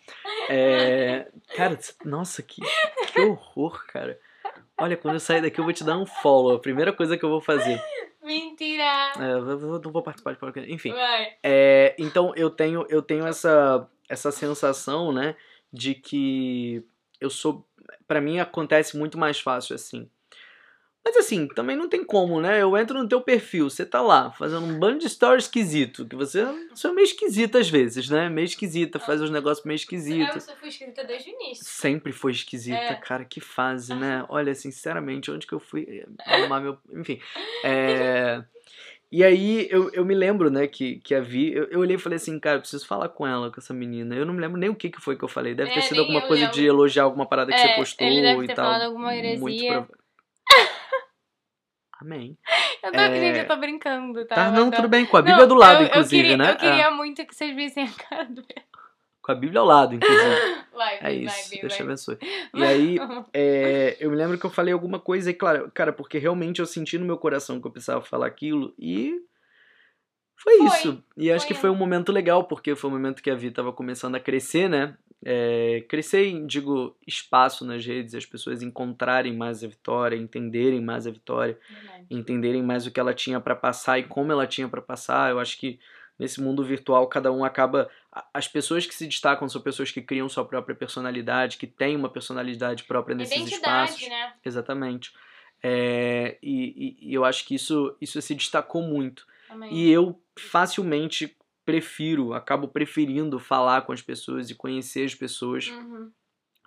É, Cara, nossa, que, Que horror, cara. Olha, quando eu sair daqui eu vou te dar um follow. A primeira coisa que eu vou fazer. Mentira! É, eu não vou participar de podcast. Enfim. É, então eu tenho, eu tenho essa, essa sensação, né, de que eu sou. Pra mim acontece muito mais fácil assim. Mas assim, também não tem como, né? Eu entro no teu perfil, você tá lá, fazendo um bando de story esquisito, que você, você é meio esquisita às vezes, né? Meio esquisita, faz uns negócios meio Eu esquisitos. só fui escrita desde o início. Sempre foi esquisita, É. cara, que fase, né? Olha, sinceramente, onde que eu fui arrumar meu. Enfim. É. E aí eu, eu me lembro, né, que, que a Vi, eu, eu olhei e falei assim, cara, eu preciso falar com ela, com essa menina. Eu não me lembro nem o que, que foi que eu falei. Deve ter É, sido nem alguma eu coisa lembro. de elogiar alguma parada que É, você postou ele deve e ter tal. falado alguma Muito heresia. Amém. Eu tô, É. Gente, eu tô brincando, tá? Tá, não, tudo bem. Com a Não, Bíblia do lado, eu- inclusive, eu queria, né? Eu queria É, muito que vocês vissem a cara do com a Bíblia ao lado, inclusive. Vai, É isso. vai, Deus te abençoe. E aí, é, eu me lembro que eu falei alguma coisa e, claro, cara, porque realmente eu senti no meu coração que eu precisava falar aquilo e foi, Foi, isso. E acho foi. que foi um momento legal, porque foi um momento que a Vi tava começando a crescer, né? É, crescer digo, espaço nas redes, as pessoas encontrarem mais a Vitória, entenderem mais a Vitória, Verdade. entenderem mais o que ela tinha pra passar e como ela tinha pra passar. Eu acho que nesse mundo virtual cada um acaba as pessoas que se destacam são pessoas que criam sua própria personalidade, que têm uma personalidade própria nesses Identidade, espaços. né? Exatamente. É, e, e- e eu acho que isso, isso se destacou muito. Também. E eu facilmente prefiro, acabo preferindo falar com as pessoas e conhecer as pessoas Uhum.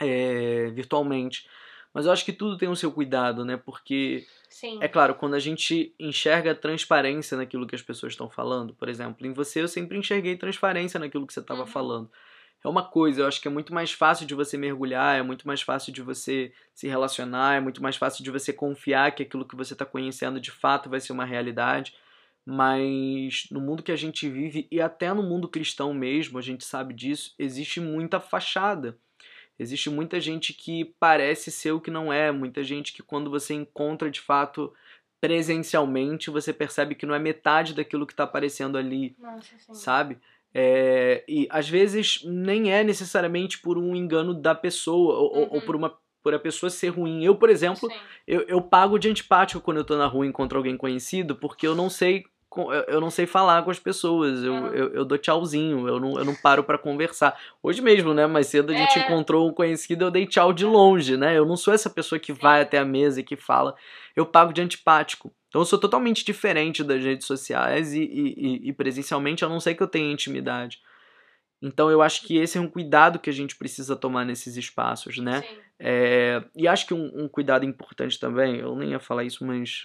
é, virtualmente. Mas eu acho que tudo tem o seu cuidado, né? Porque Sim. é claro, quando a gente enxerga transparência naquilo que as pessoas estão falando, por exemplo, em você eu sempre enxerguei transparência naquilo que você estava Uhum. falando. É uma coisa, eu acho que é muito mais fácil de você mergulhar, é muito mais fácil de você se relacionar, é muito mais fácil de você confiar que aquilo que você está conhecendo de fato vai ser uma realidade. Mas no mundo que a gente vive, e até no mundo cristão mesmo, a gente sabe disso, existe muita fachada. Existe muita gente que parece ser o que não é, muita gente que quando você encontra de fato presencialmente, você percebe que não é metade daquilo que está aparecendo ali, Nossa, sabe? É, e às vezes nem é necessariamente por um engano da pessoa ou, ou- ou Uhum. por uma por a pessoa ser ruim. Eu, por exemplo, Sim. eu, eu pago de antipático quando eu tô na rua e encontro alguém conhecido, porque eu não sei eu não sei falar com as pessoas, eu, Uhum. eu, eu dou tchauzinho, eu não, eu não paro pra conversar. Hoje mesmo, né, mais cedo a gente É. encontrou um conhecido, eu dei tchau de longe, né, eu não sou essa pessoa que vai até a mesa e que fala, eu pago de antipático. Então eu sou totalmente diferente das redes sociais e, e, e- presencialmente, a não ser que eu tenha intimidade. Então eu acho que esse é um cuidado que a gente precisa tomar nesses espaços, né? É, e acho que um, um cuidado importante também, eu nem ia falar isso, mas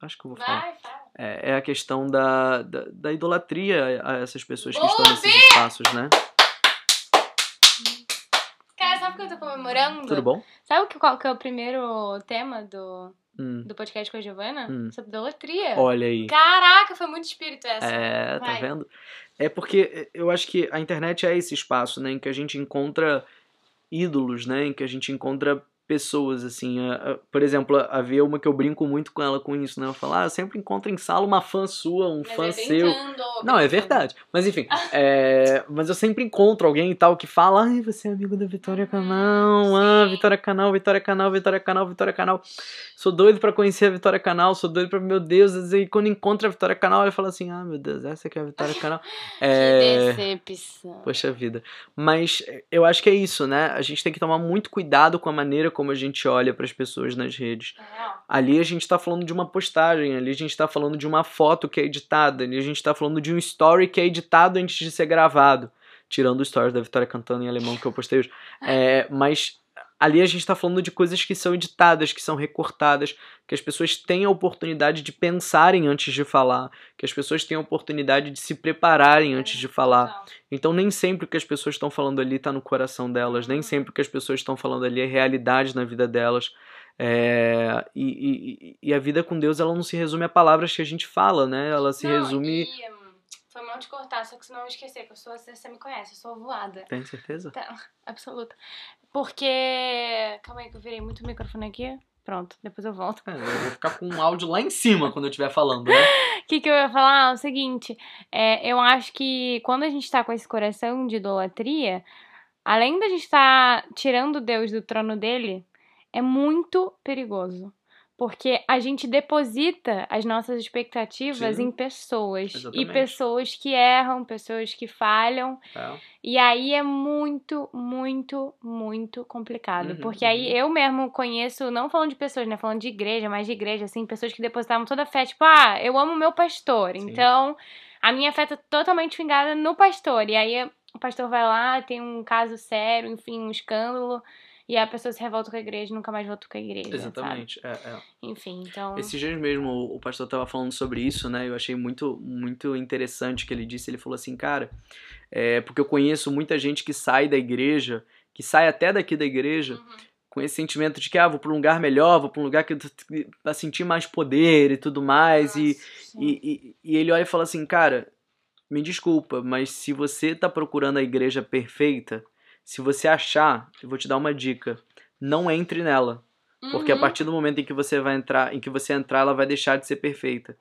acho que eu vou falar. Vai, fala. É, é a questão da, da, da idolatria a essas pessoas que Boa, estão nesses espaços, né? Cara, sabe o que eu tô comemorando? Tudo bom? Sabe que, qual que é o primeiro tema do, Hum, do podcast com a Giovana? Hum. Sobre idolatria. olha aí. Caraca, foi muito espírito essa. É, tá Vai. vendo? É porque eu acho que a internet é esse espaço, né, em que a gente encontra ídolos, né, em que a gente encontra pessoas, assim, a- a- por exemplo, havia uma que eu brinco muito com ela com isso, né, eu falo, ah, eu sempre encontro em sala uma fã sua, um Mas fã é seu, brincando, Não, é verdade. Mas enfim, é, mas eu sempre encontro alguém e tal que fala, ai, você é amigo da Vitória Uhum, Canal, ah. Vitória Canal, Vitória Canal, Vitória Canal, Vitória Canal. Sou doido pra conhecer a Vitória Canal, sou doido pra, meu Deus, e quando encontra a Vitória Canal, ele fala assim, ah, meu Deus, essa que é a Vitória Canal. É, Que decepção. Poxa vida. Mas eu acho que é isso, né? A gente tem que tomar muito cuidado com a maneira como a gente olha para as pessoas nas redes. Real. Ali a gente tá falando de uma postagem, ali a gente tá falando de uma foto que é editada, ali a gente tá falando de um story que é editado antes de ser gravado. Tirando o story da Vitória cantando em alemão que eu postei hoje. É, mas ali a gente tá falando de coisas que são editadas, que são recortadas, que as pessoas têm a oportunidade de pensarem antes de falar, que as pessoas têm a oportunidade de se prepararem antes de falar. Então nem sempre o que as pessoas estão falando ali está no coração delas, nem Uhum. sempre o que as pessoas estão falando ali é realidade na vida delas. É, e, e- e a vida com Deus ela não se resume a palavras que a gente fala, né? Ela se Não, resume. e, foi mal de cortar, só que senão eu não esquecer que eu sou, você me conhece, eu sou voada. Tem certeza? Tá, absoluta. Porque. Calma aí que eu virei muito o microfone aqui. Pronto, depois eu volto. É, eu vou ficar com um áudio lá em cima quando eu estiver falando, né? O que, que eu ia falar? É o seguinte, é, eu acho que quando a gente tá com esse coração de idolatria, além da gente estar tirando Deus do trono dele, é muito perigoso. Porque a gente deposita as nossas expectativas Sim. em pessoas. Exatamente. E pessoas que erram, pessoas que falham. É. E aí é muito, muito, muito complicado. Uhum, porque aí uhum. eu mesmo conheço, não falando de pessoas, né? Falando de igreja, mas de igreja, assim, pessoas que depositavam toda a fé. Tipo, ah, eu amo meu pastor. Sim. Então, a minha fé tá totalmente fingada no pastor. E aí o pastor vai lá, tem um caso sério, enfim, um escândalo. E a pessoa se revolta com a igreja e nunca mais volta com a igreja. Sabe? Exatamente. É, é. Enfim, então. Esses dias mesmo o pastor tava falando sobre isso, né? Eu achei muito, muito interessante o que ele disse. Ele falou assim, cara, é porque eu conheço muita gente que sai da igreja, que sai até daqui da igreja, Uhum. com esse sentimento de que, ah, vou pra um lugar melhor, vou pra um lugar que pra sentir mais poder e tudo mais. E, Nossa, sim. e, e, e ele olha e fala assim, cara, me desculpa, mas se você tá procurando a igreja perfeita, se você achar, eu vou te dar uma dica, não entre nela. Porque a Uhum. partir do momento em que você vai entrar, em que você entrar, ela vai deixar de ser perfeita.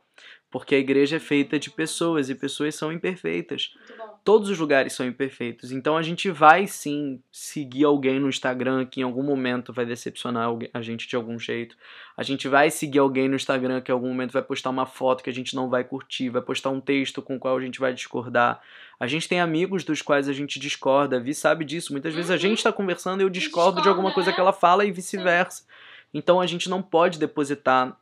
Porque a igreja é feita de pessoas e pessoas são imperfeitas. Todos os lugares são imperfeitos. Então a gente vai sim seguir alguém no Instagram que em algum momento vai decepcionar a gente de algum jeito. A gente vai seguir alguém no Instagram que em algum momento vai postar uma foto que a gente não vai curtir, vai postar um texto com o qual a gente vai discordar. A gente tem amigos dos quais a gente discorda, a Vi sabe disso. Muitas vezes a Uhum. gente está conversando e eu discordo de alguma discorda, coisa é. que ela fala e vice-versa. Então a gente não pode depositar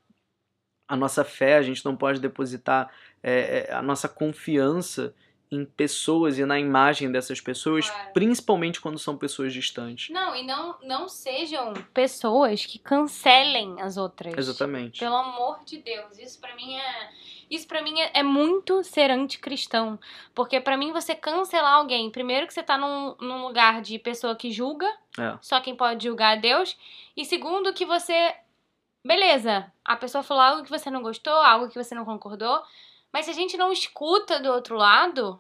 a nossa fé, a gente não pode depositar é, a nossa confiança em pessoas e na imagem dessas pessoas, Claro. principalmente quando são pessoas distantes. Não, e não, não sejam pessoas que cancelem as outras. Exatamente. Pelo amor de Deus, isso pra mim é isso para mim é, é muito ser anticristão, porque pra mim você cancelar alguém, primeiro que você tá num, num lugar de pessoa que julga, É. só quem pode julgar é Deus, e segundo que você beleza, a pessoa falou algo que você não gostou, algo que você não concordou, mas se a gente não escuta do outro lado,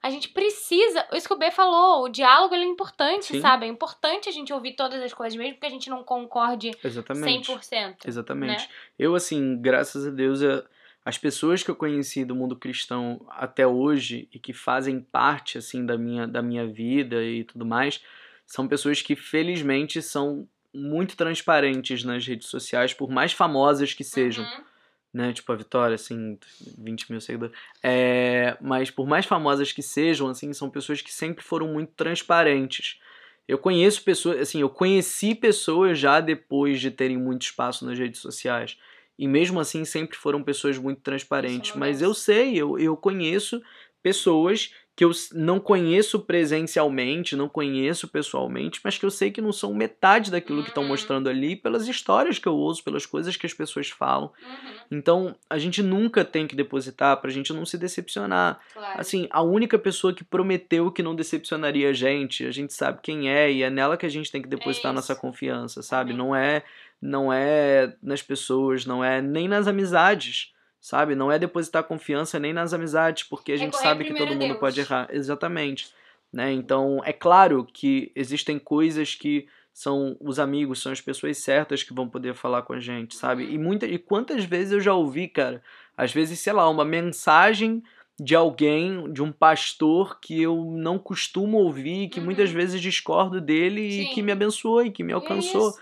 a gente precisa, isso que o B falou, o diálogo é importante, Sim. sabe? É importante a gente ouvir todas as coisas, mesmo que a gente não concorde Exatamente. 100%. Exatamente. né? Eu, assim, graças a Deus, eu- as pessoas que eu conheci do mundo cristão até hoje e que fazem parte, assim, da minha, da minha vida e tudo mais, são pessoas que, felizmente, são muito transparentes nas redes sociais, por mais famosas que sejam. Uhum. Né? Tipo a Vitória, assim, 20 mil seguidores. É, mas por mais famosas que sejam, assim, são pessoas que sempre foram muito transparentes. Eu conheço pessoas, assim, eu conheci pessoas já depois de terem muito espaço nas redes sociais. E mesmo assim sempre foram pessoas muito transparentes. Não Mas eu sei, eu, eu conheço pessoas que eu não conheço presencialmente, não conheço pessoalmente, mas que eu sei que não são metade daquilo que estão Uhum. mostrando ali pelas histórias que eu ouço, pelas coisas que as pessoas falam. Uhum, Então, a gente nunca tem que depositar pra gente não se decepcionar. claro. Assim, a única pessoa que prometeu que não decepcionaria a gente, a gente sabe quem é e é nela que a gente tem que depositar É nossa confiança, sabe? Amém. Não é não é nas pessoas, não é nem nas amizades, sabe? Não é depositar confiança nem nas amizades, porque a gente Recorrer sabe que todo mundo Deus. pode errar. Exatamente. Né? Então, é claro que existem coisas que são os amigos, são as pessoas certas que vão poder falar com a gente, sabe? Uhum. E, muita, e quantas vezes eu já ouvi, cara, às vezes, sei lá, uma mensagem de alguém, de um pastor que eu não costumo ouvir, que Uhum. muitas vezes discordo dele e Sim. que me abençoou e que me E é alcançou.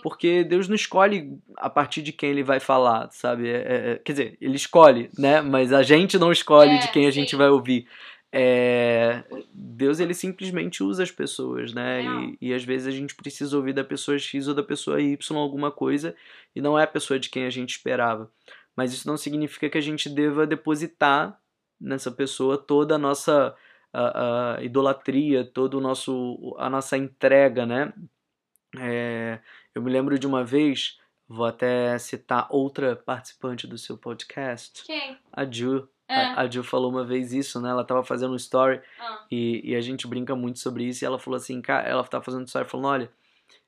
Porque Deus não escolhe a partir de quem ele vai falar, sabe? É- é- é- quer dizer, ele escolhe, né? Mas a gente não escolhe É, de quem a gente vai ouvir. É, Deus, ele simplesmente usa as pessoas, né? E, e às vezes a gente precisa ouvir da pessoa X ou da pessoa Y alguma coisa e não é a pessoa de quem a gente esperava. Mas isso não significa que a gente deva depositar nessa pessoa toda a nossa a, a idolatria, todo o nosso a nossa entrega, né? É, eu me lembro de uma vez, vou até citar outra participante do seu podcast, Quem? a Ju. É. A, a Ju falou uma vez isso, né? Ela tava fazendo um story Ah, e, e a gente brinca muito sobre isso. E ela falou assim, cara, ela tava fazendo story falando, olha,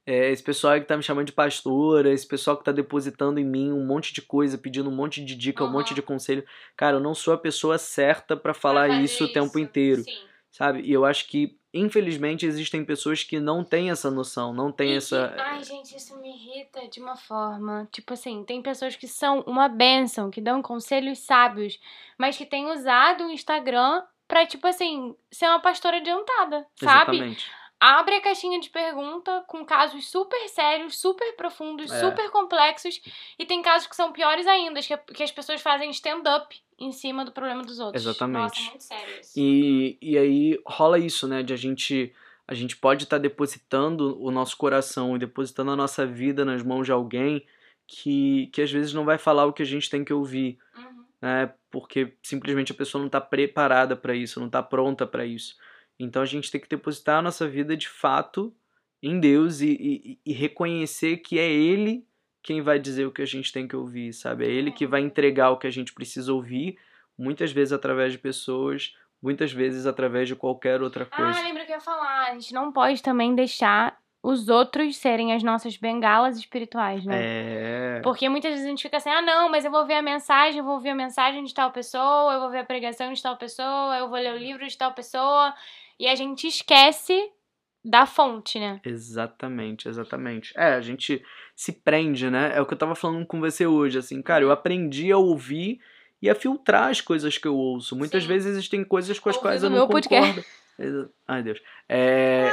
é, esse pessoal aí que tá me chamando de pastora, esse pessoal que tá depositando em mim um monte de coisa, pedindo um monte de dica, um Aham. monte de conselho. Cara, eu não sou a pessoa certa pra falar fazer isso o tempo inteiro, Sim. sabe? E eu acho que, infelizmente, existem pessoas que não têm essa noção, não têm E essa. que- ai, gente, isso me irrita de uma forma. Tipo assim, tem pessoas que são uma bênção, que dão conselhos sábios, mas que têm usado o Instagram pra, tipo assim, ser uma pastora adiantada, sabe? Exatamente. Abre a caixinha de pergunta com casos super sérios, super profundos, É. super complexos. E tem casos que são piores ainda, que, que as pessoas fazem stand-up em cima do problema dos outros. Exatamente. Nossa, muito sério isso. E, e aí rola isso, né? De a gente. A gente pode estar depositando o nosso coração e depositando a nossa vida nas mãos de alguém que, que às vezes não vai falar o que a gente tem que ouvir, Uhum. né? Porque simplesmente a pessoa não está preparada para isso, não está pronta para isso. Então a gente tem que depositar a nossa vida de fato em Deus e, e, e reconhecer que é Ele quem vai dizer o que a gente tem que ouvir, sabe? É Ele que vai entregar o que a gente precisa ouvir, muitas vezes através de pessoas, muitas vezes através de qualquer outra coisa. Ah, lembra que eu ia falar. A gente não pode também deixar os outros serem as nossas bengalas espirituais, né? É. Porque muitas vezes a gente fica assim, ah, não, mas eu vou ver a mensagem, eu vou ouvir a mensagem de tal pessoa, eu vou ver a pregação de tal pessoa, eu vou ler o livro de tal pessoa. E a gente esquece da fonte, né? Exatamente, exatamente. É, a gente se prende, né? É o que eu tava falando com você hoje, assim, cara, eu aprendi a ouvir e a filtrar as coisas que eu ouço. Muitas Sim. vezes existem coisas com as Ouvindo quais eu não meu concordo. podcast. Ai, Deus. É,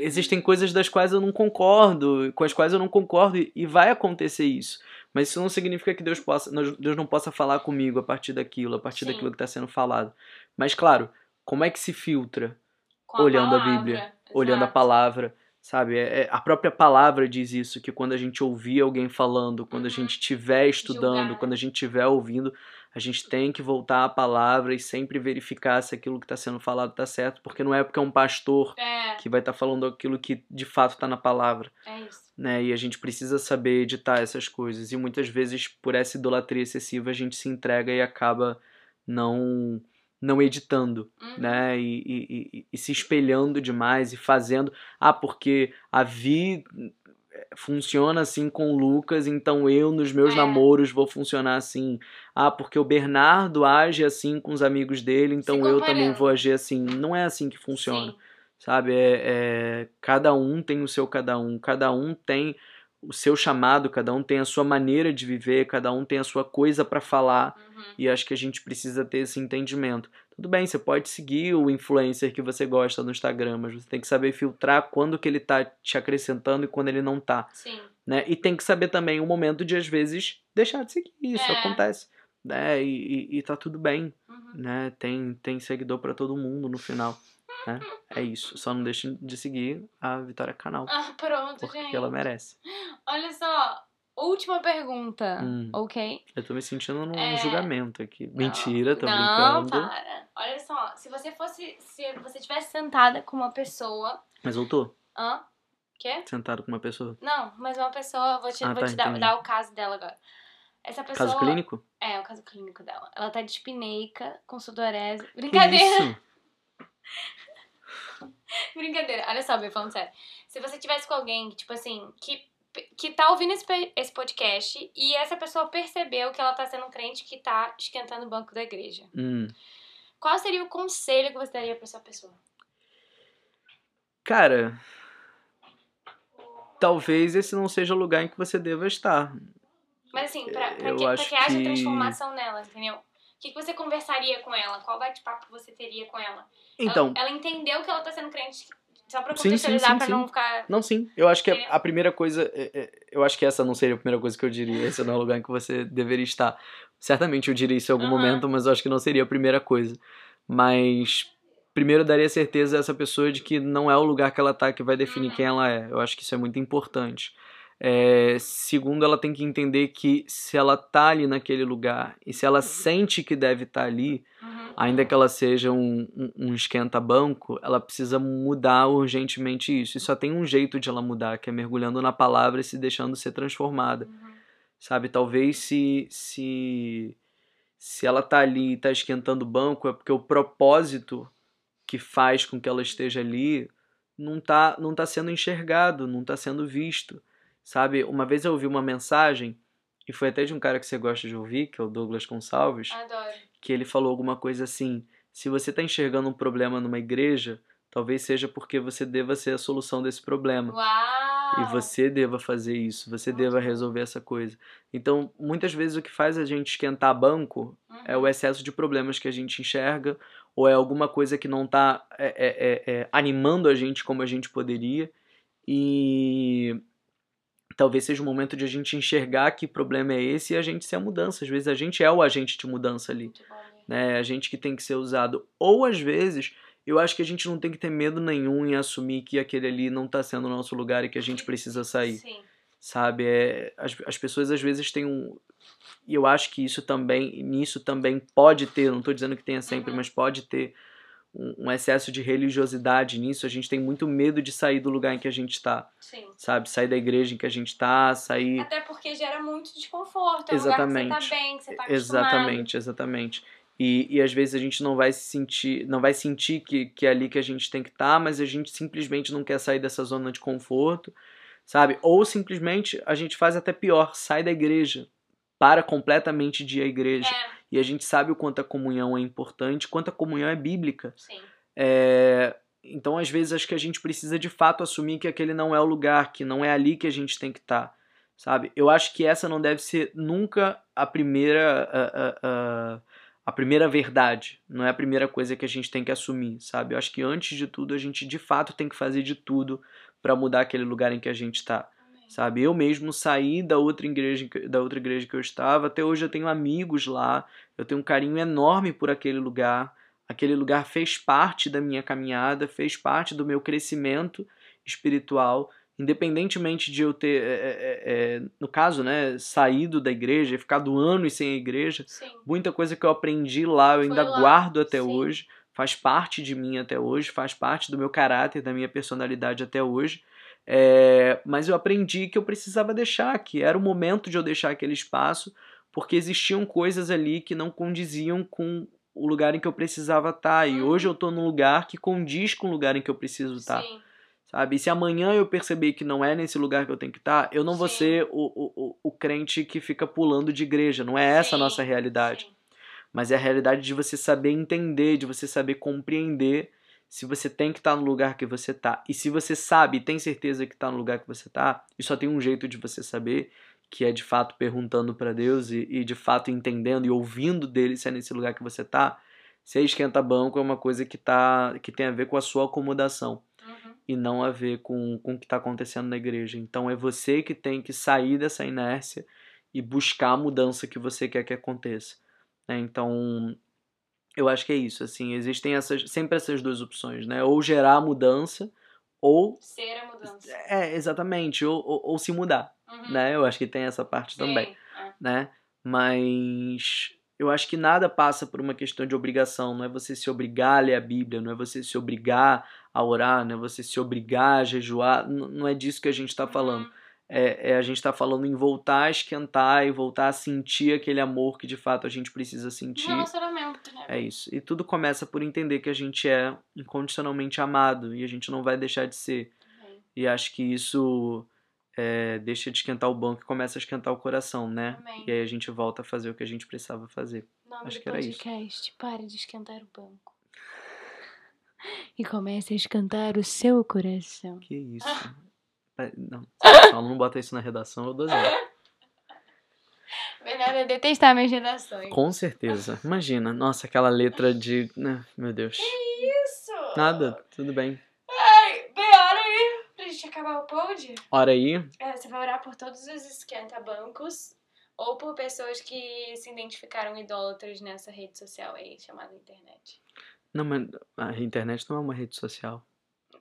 existem coisas das quais eu não concordo, com as quais eu não concordo, e, e vai acontecer isso. Mas isso não significa que Deus, possa, Deus não possa falar comigo a partir daquilo, a partir Sim. daquilo que está sendo falado. Mas, claro, como é que se filtra? Com Olhando a palavra, Bíblia, olhando a palavra, sabe? É- é- a própria palavra diz isso, que quando a gente ouvir alguém falando, quando a Uhum. gente estiver estudando, Julgar, quando a gente estiver ouvindo, a gente tem que voltar à palavra e sempre verificar se aquilo que está sendo falado está certo, porque não é porque é um pastor É, que vai estar falando aquilo que de fato está na palavra, é isso. né? E a gente precisa saber editar essas coisas. E muitas vezes, por essa idolatria excessiva, a gente se entrega e acaba não não editando Uhum. né? E, e- e- e se espelhando demais e fazendo. Ah, porque a Vi eh, funciona assim com o Lucas, então eu nos meus É. namoros vou funcionar assim. Ah, porque o Bernardo age assim com os amigos dele, então eu também vou agir assim. Não é assim que funciona, Sim. sabe? É, é- cada um tem o seu cada um, cada um tem o seu chamado, cada um tem a sua maneira de viver, cada um tem a sua coisa para falar. Uhum. E acho que a gente precisa ter esse entendimento. Tudo bem, você pode seguir o influencer que você gosta no Instagram, mas você tem que saber filtrar quando que ele tá te acrescentando e quando ele não tá, Sim. né? E tem que saber também o momento de, às vezes, deixar de seguir. Isso É. acontece, né? E, e, e tá tudo bem, Uhum. né? Tem, tem seguidor pra todo mundo no final, né? É isso. Só não deixe de seguir a Vitória Canal, Ah, pronto, porque gente. ela merece. Olha só, última pergunta, Hum. ok? Eu tô me sentindo num É. julgamento aqui. Mentira, tô não, brincando. para. Olha só, se você fosse, se você tivesse sentada com uma pessoa, Mas tô hã? Quê? sentado com uma pessoa. Não, mas uma pessoa, vou te, Ah, vou tá, te dar, dar o caso dela agora. Essa pessoa. Caso clínico? É, o caso clínico dela. Ela tá dispineica, com sudorese. Que Brincadeira, isso? brincadeira. Olha só, Bê, falando sério. Se você tivesse com alguém, tipo assim, que, que tá ouvindo esse, esse podcast e essa pessoa percebeu que ela tá sendo um crente que tá esquentando o banco da igreja. Hum. Qual seria o conselho que você daria pra essa pessoa? Cara, talvez esse não seja o lugar em que você deva estar. Mas assim, pra, pra Eu que, pra acho que haja transformação nela, entendeu? O que, que você conversaria com ela? Qual bate-papo você teria com ela? Então, Ela, ela entendeu que ela tá sendo crente, só pra Sim, sim, contextualizar, sim, pra sim. não ficar... não sim. Eu acho que a, a primeira coisa. é- é- eu acho que essa não seria a primeira coisa que eu diria. Esse não é o lugar em que você deveria estar. Certamente eu diria isso em algum Aham. momento, mas eu acho que não seria a primeira coisa. Mas. Primeiro daria certeza a essa pessoa de que não é o lugar que ela tá que vai definir Uhum. quem ela é. Eu acho que isso é muito importante. É, segundo, ela tem que entender que se ela tá ali naquele lugar e se ela sente que deve estar ali, Uhum. ainda que ela seja um, um, um esquenta-banco, ela precisa mudar urgentemente isso. E só tem um jeito de ela mudar, que é mergulhando na palavra e se deixando ser transformada. Uhum. Sabe? Talvez se, se, se ela tá ali e tá esquentando o banco, é porque o propósito que faz com que ela esteja ali não tá, não tá sendo enxergado, não tá sendo visto. Sabe? Uma vez eu ouvi uma mensagem, e foi até de um cara que você gosta de ouvir, que é o Douglas Gonçalves, Adoro. que ele falou alguma coisa assim: se você está enxergando um problema numa igreja, talvez seja porque você deva ser a solução desse problema. Uau! E você deva fazer isso, você Muito deva resolver essa coisa. Então, muitas vezes o que faz a gente esquentar banco é Uhum. o excesso de problemas que a gente enxerga, ou é alguma coisa que não está animando a gente como a gente poderia, e talvez seja o momento de a gente enxergar que problema é esse e a gente ser a mudança. Às vezes a gente é o agente de mudança ali, né? É a gente que tem que ser usado. Ou às vezes, eu acho que a gente não tem que ter medo nenhum em assumir que aquele ali não está sendo o nosso lugar e que a gente precisa sair Sim. sabe? É, as, as pessoas às vezes têm um. E eu acho que isso também, nisso também pode ter, não estou dizendo que tenha sempre, Uhum. mas pode ter um, um excesso de religiosidade nisso. A gente tem muito medo de sair do lugar em que a gente está, Sim. sabe? Sair da igreja em que a gente está, sair. Até porque gera muito desconforto. É um Exatamente. que você tá bem, que você tá. Exatamente, exatamente. E, e às vezes a gente não vai se sentir, não vai sentir que, que é ali que a gente tem que estar, mas a gente simplesmente não quer sair dessa zona de conforto, sabe? Ou simplesmente a gente faz até pior, sai da igreja, para completamente de ir à igreja. É, E a gente sabe o quanto a comunhão é importante, quanto a comunhão é bíblica. sim. É, Então, às vezes, acho que a gente precisa de fato assumir que aquele não é o lugar, que não é ali que a gente tem que estar, sabe? Eu acho que essa não deve ser nunca a primeira a, a- a- a primeira verdade, não é a primeira coisa que a gente tem que assumir, sabe? Eu acho que antes de tudo a gente de fato tem que fazer de tudo para mudar aquele lugar em que a gente está. Sabe? Eu mesmo saí da outra igreja que- da outra igreja que eu estava, até hoje eu tenho amigos lá, eu tenho um carinho enorme por aquele lugar. Aquele lugar fez parte da minha caminhada, fez parte do meu crescimento espiritual, independentemente de eu ter, é, é, é, no caso, né, saído da igreja, ficado anos sem a igreja, Sim. muita coisa que eu aprendi lá eu Foi ainda lá, guardo até sim. hoje, faz parte de mim até hoje, faz parte do meu caráter, da minha personalidade até hoje. É, mas eu aprendi que eu precisava deixar, que era o momento de eu deixar aquele espaço, porque existiam coisas ali que não condiziam com o lugar em que eu precisava estar. E Uhum. hoje eu estou num lugar que condiz com o lugar em que eu preciso estar Sim. sabe? E se amanhã eu perceber que não é nesse lugar que eu tenho que estar, eu não vou Sim. ser o, o, o, crente que fica pulando de igreja. Não é essa a nossa realidade. sim. Mas é a realidade de você saber entender, de você saber compreender se você tem que estar no lugar que você tá. E se você sabe e tem certeza que está no lugar que você tá, e só tem um jeito de você saber, que é de fato perguntando para Deus e, e de fato entendendo e ouvindo dele se é nesse lugar que você tá. Se é esquenta banco é uma coisa que tá que tem a ver com a sua acomodação Uhum. e não a ver com, com o que está acontecendo na igreja. Então é você que tem que sair dessa inércia e buscar a mudança que você quer que aconteça. né? Então eu acho que é isso. Assim, existem essas, sempre essas duas opções, né? Ou gerar a mudança, ou Ser a mudança. é exatamente, ou, ou, ou se mudar, Uhum. né? Eu acho que tem essa parte Sim, também é. né? Mas eu acho que nada passa por uma questão de obrigação. Não é você se obrigar a ler a Bíblia, não é você se obrigar a orar, não é você se obrigar a jejuar. Não é disso que a gente está falando. Uhum. É, é a gente está falando em voltar a esquentar e voltar a sentir aquele amor que de fato a gente precisa sentir. relacionamento, né? É isso. E tudo começa por entender que a gente é incondicionalmente amado e a gente não vai deixar de ser. Amém. E acho que isso é, deixa de esquentar o banco e começa a esquentar o coração, né? Amém. E aí a gente volta a fazer o que a gente precisava fazer. Nome Acho que era isso. podcast, pare de esquentar o banco. E comece a esquentar o seu coração. Que isso? Pa- Não, só não bota isso na redação, eu dou zero. Melhor é detestar minhas redações. Com certeza. Imagina, nossa, aquela letra de. né, Meu Deus. Isso! Nada, tudo bem. Ai, bem, hora aí pra gente acabar o pod. Ora aí, É, você vai orar por todos os esquenta-bancos ou por pessoas que se identificaram idólatras nessa rede social aí chamada internet. Não, mas a internet não é uma rede social.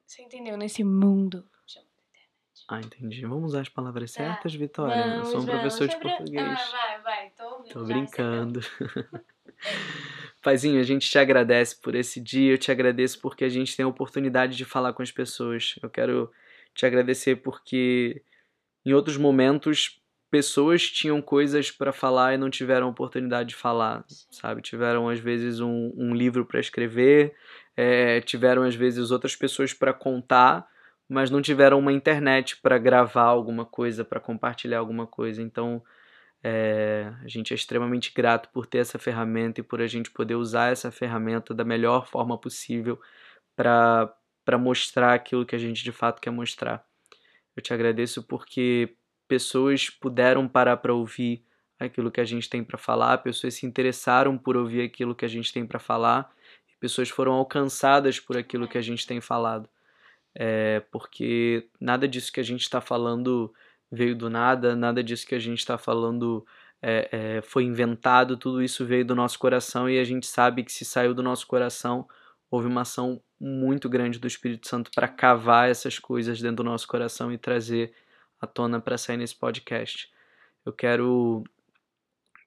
Você entendeu? Nesse mundo. Ah, entendi. Vamos usar as palavras Tá. certas, Vitória. Eu sou um Vamos, professor de vamos. português. Ah, vai, vai. Tô ouvindo Tô brincando. Paizinho, a gente te agradece por esse dia, eu te agradeço porque a gente tem a oportunidade de falar com as pessoas. Eu quero te agradecer porque em outros momentos pessoas tinham coisas para falar e não tiveram oportunidade de falar, sabe? Tiveram às vezes um, um livro para escrever, é, tiveram às vezes outras pessoas para contar, mas não tiveram uma internet para gravar alguma coisa, para compartilhar alguma coisa. Então é, a gente é extremamente grato por ter essa ferramenta e por a gente poder usar essa ferramenta da melhor forma possível para mostrar aquilo que a gente de fato quer mostrar. Eu te agradeço porque pessoas puderam parar para ouvir aquilo que a gente tem para falar, pessoas se interessaram por ouvir aquilo que a gente tem para falar, pessoas foram alcançadas por aquilo que a gente tem falado. É, porque nada disso que a gente está falando veio do nada, nada disso que a gente está falando é, é, foi inventado, tudo isso veio do nosso coração e a gente sabe que se saiu do nosso coração, houve uma ação muito grande do Espírito Santo para cavar essas coisas dentro do nosso coração e trazer à tona para sair nesse podcast. Eu quero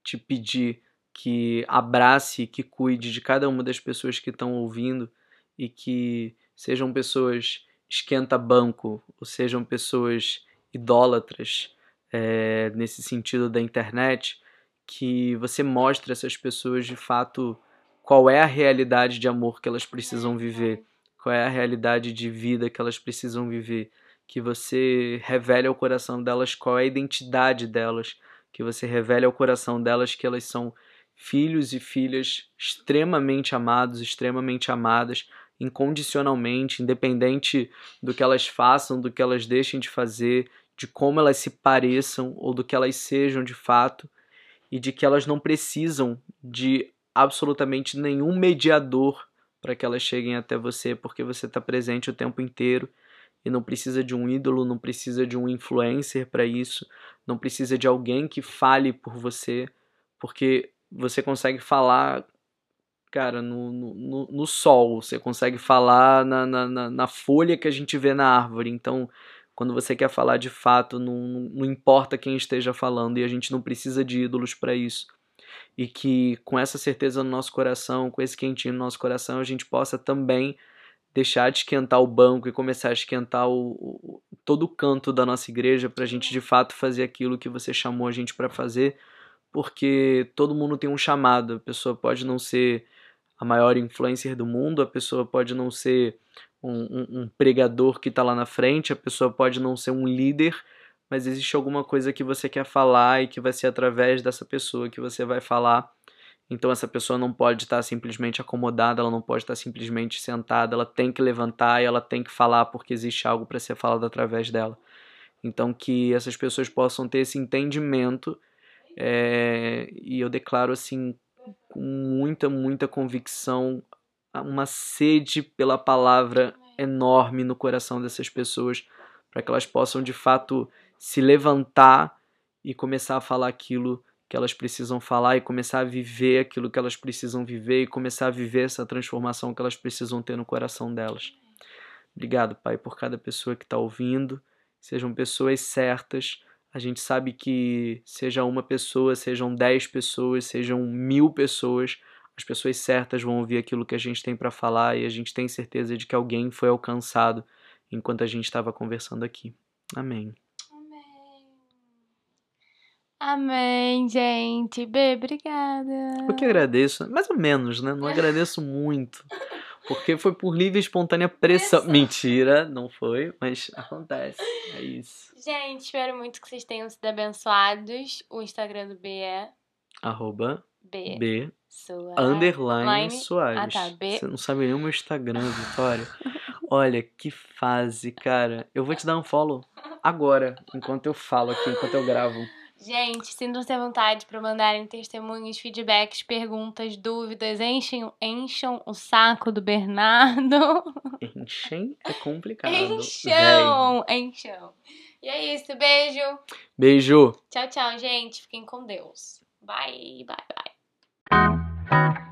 te pedir que abrace, que cuide de cada uma das pessoas que estão ouvindo e que sejam pessoas esquenta banco, ou sejam pessoas idólatras é, nesse sentido da internet, que você mostre a essas pessoas de fato qual é a realidade de amor que elas precisam viver, qual é a realidade de vida que elas precisam viver, que você revele ao coração delas qual é a identidade delas, que você revele ao coração delas que elas são filhos e filhas extremamente amados, extremamente amadas, incondicionalmente, independente do que elas façam, do que elas deixem de fazer, de como elas se pareçam ou do que elas sejam de fato, e de que elas não precisam de absolutamente nenhum mediador para que elas cheguem até você, porque você está presente o tempo inteiro e não precisa de um ídolo, não precisa de um influencer para isso, não precisa de alguém que fale por você, porque você consegue falar, cara, no, no, no sol, você consegue falar na, na, na, folha que a gente vê na árvore. Então, quando você quer falar de fato, não, não importa quem esteja falando, e a gente não precisa de ídolos para isso. E que com essa certeza no nosso coração, com esse quentinho no nosso coração, a gente possa também deixar de esquentar o banco e começar a esquentar o, o todo o canto da nossa igreja para a gente de fato fazer aquilo que você chamou a gente para fazer, porque todo mundo tem um chamado. A pessoa pode não ser a maior influencer do mundo, a pessoa pode não ser um, um, um pregador que está lá na frente, a pessoa pode não ser um líder, mas existe alguma coisa que você quer falar e que vai ser através dessa pessoa que você vai falar então essa pessoa não pode estar simplesmente acomodada, ela não pode estar simplesmente sentada, ela tem que levantar e ela tem que falar porque existe algo para ser falado através dela. Então que essas pessoas possam ter esse entendimento é, e eu declaro assim com muita, muita convicção uma sede pela palavra enorme no coração dessas pessoas para que elas possam de fato se levantar e começar a falar aquilo que elas precisam falar e começar a viver aquilo que elas precisam viver e começar a viver essa transformação que elas precisam ter no coração delas. Obrigado, Pai, por cada pessoa que está ouvindo. Sejam pessoas certas. A gente sabe que seja uma pessoa, sejam dez pessoas, sejam mil pessoas, as pessoas certas vão ouvir aquilo que a gente tem para falar e a gente tem certeza de que alguém foi alcançado enquanto a gente estava conversando aqui. Amém. Amém, gente. B, obrigada. Eu que agradeço. Mais ou menos, né? Não agradeço muito. Porque foi por livre e espontânea pressão. pressão. Mentira, não foi, mas acontece. É isso. Gente, espero muito que vocês tenham sido abençoados. O Instagram do B é. Arroba B. B. Soares. Underline Line. Soares. Ah, tá. B. Você não sabe nem o meu Instagram, Vitória. Olha, que fase, cara. Eu vou te dar um follow agora, enquanto eu falo aqui, enquanto eu gravo. Gente, sintam-se à vontade para mandarem testemunhos, feedbacks, perguntas, dúvidas. Enchem, encham o saco do Bernardo. Enchem é complicado. Encham, encham. E é isso, beijo. Beijo. Tchau, tchau, gente. Fiquem com Deus. Bye, bye, bye.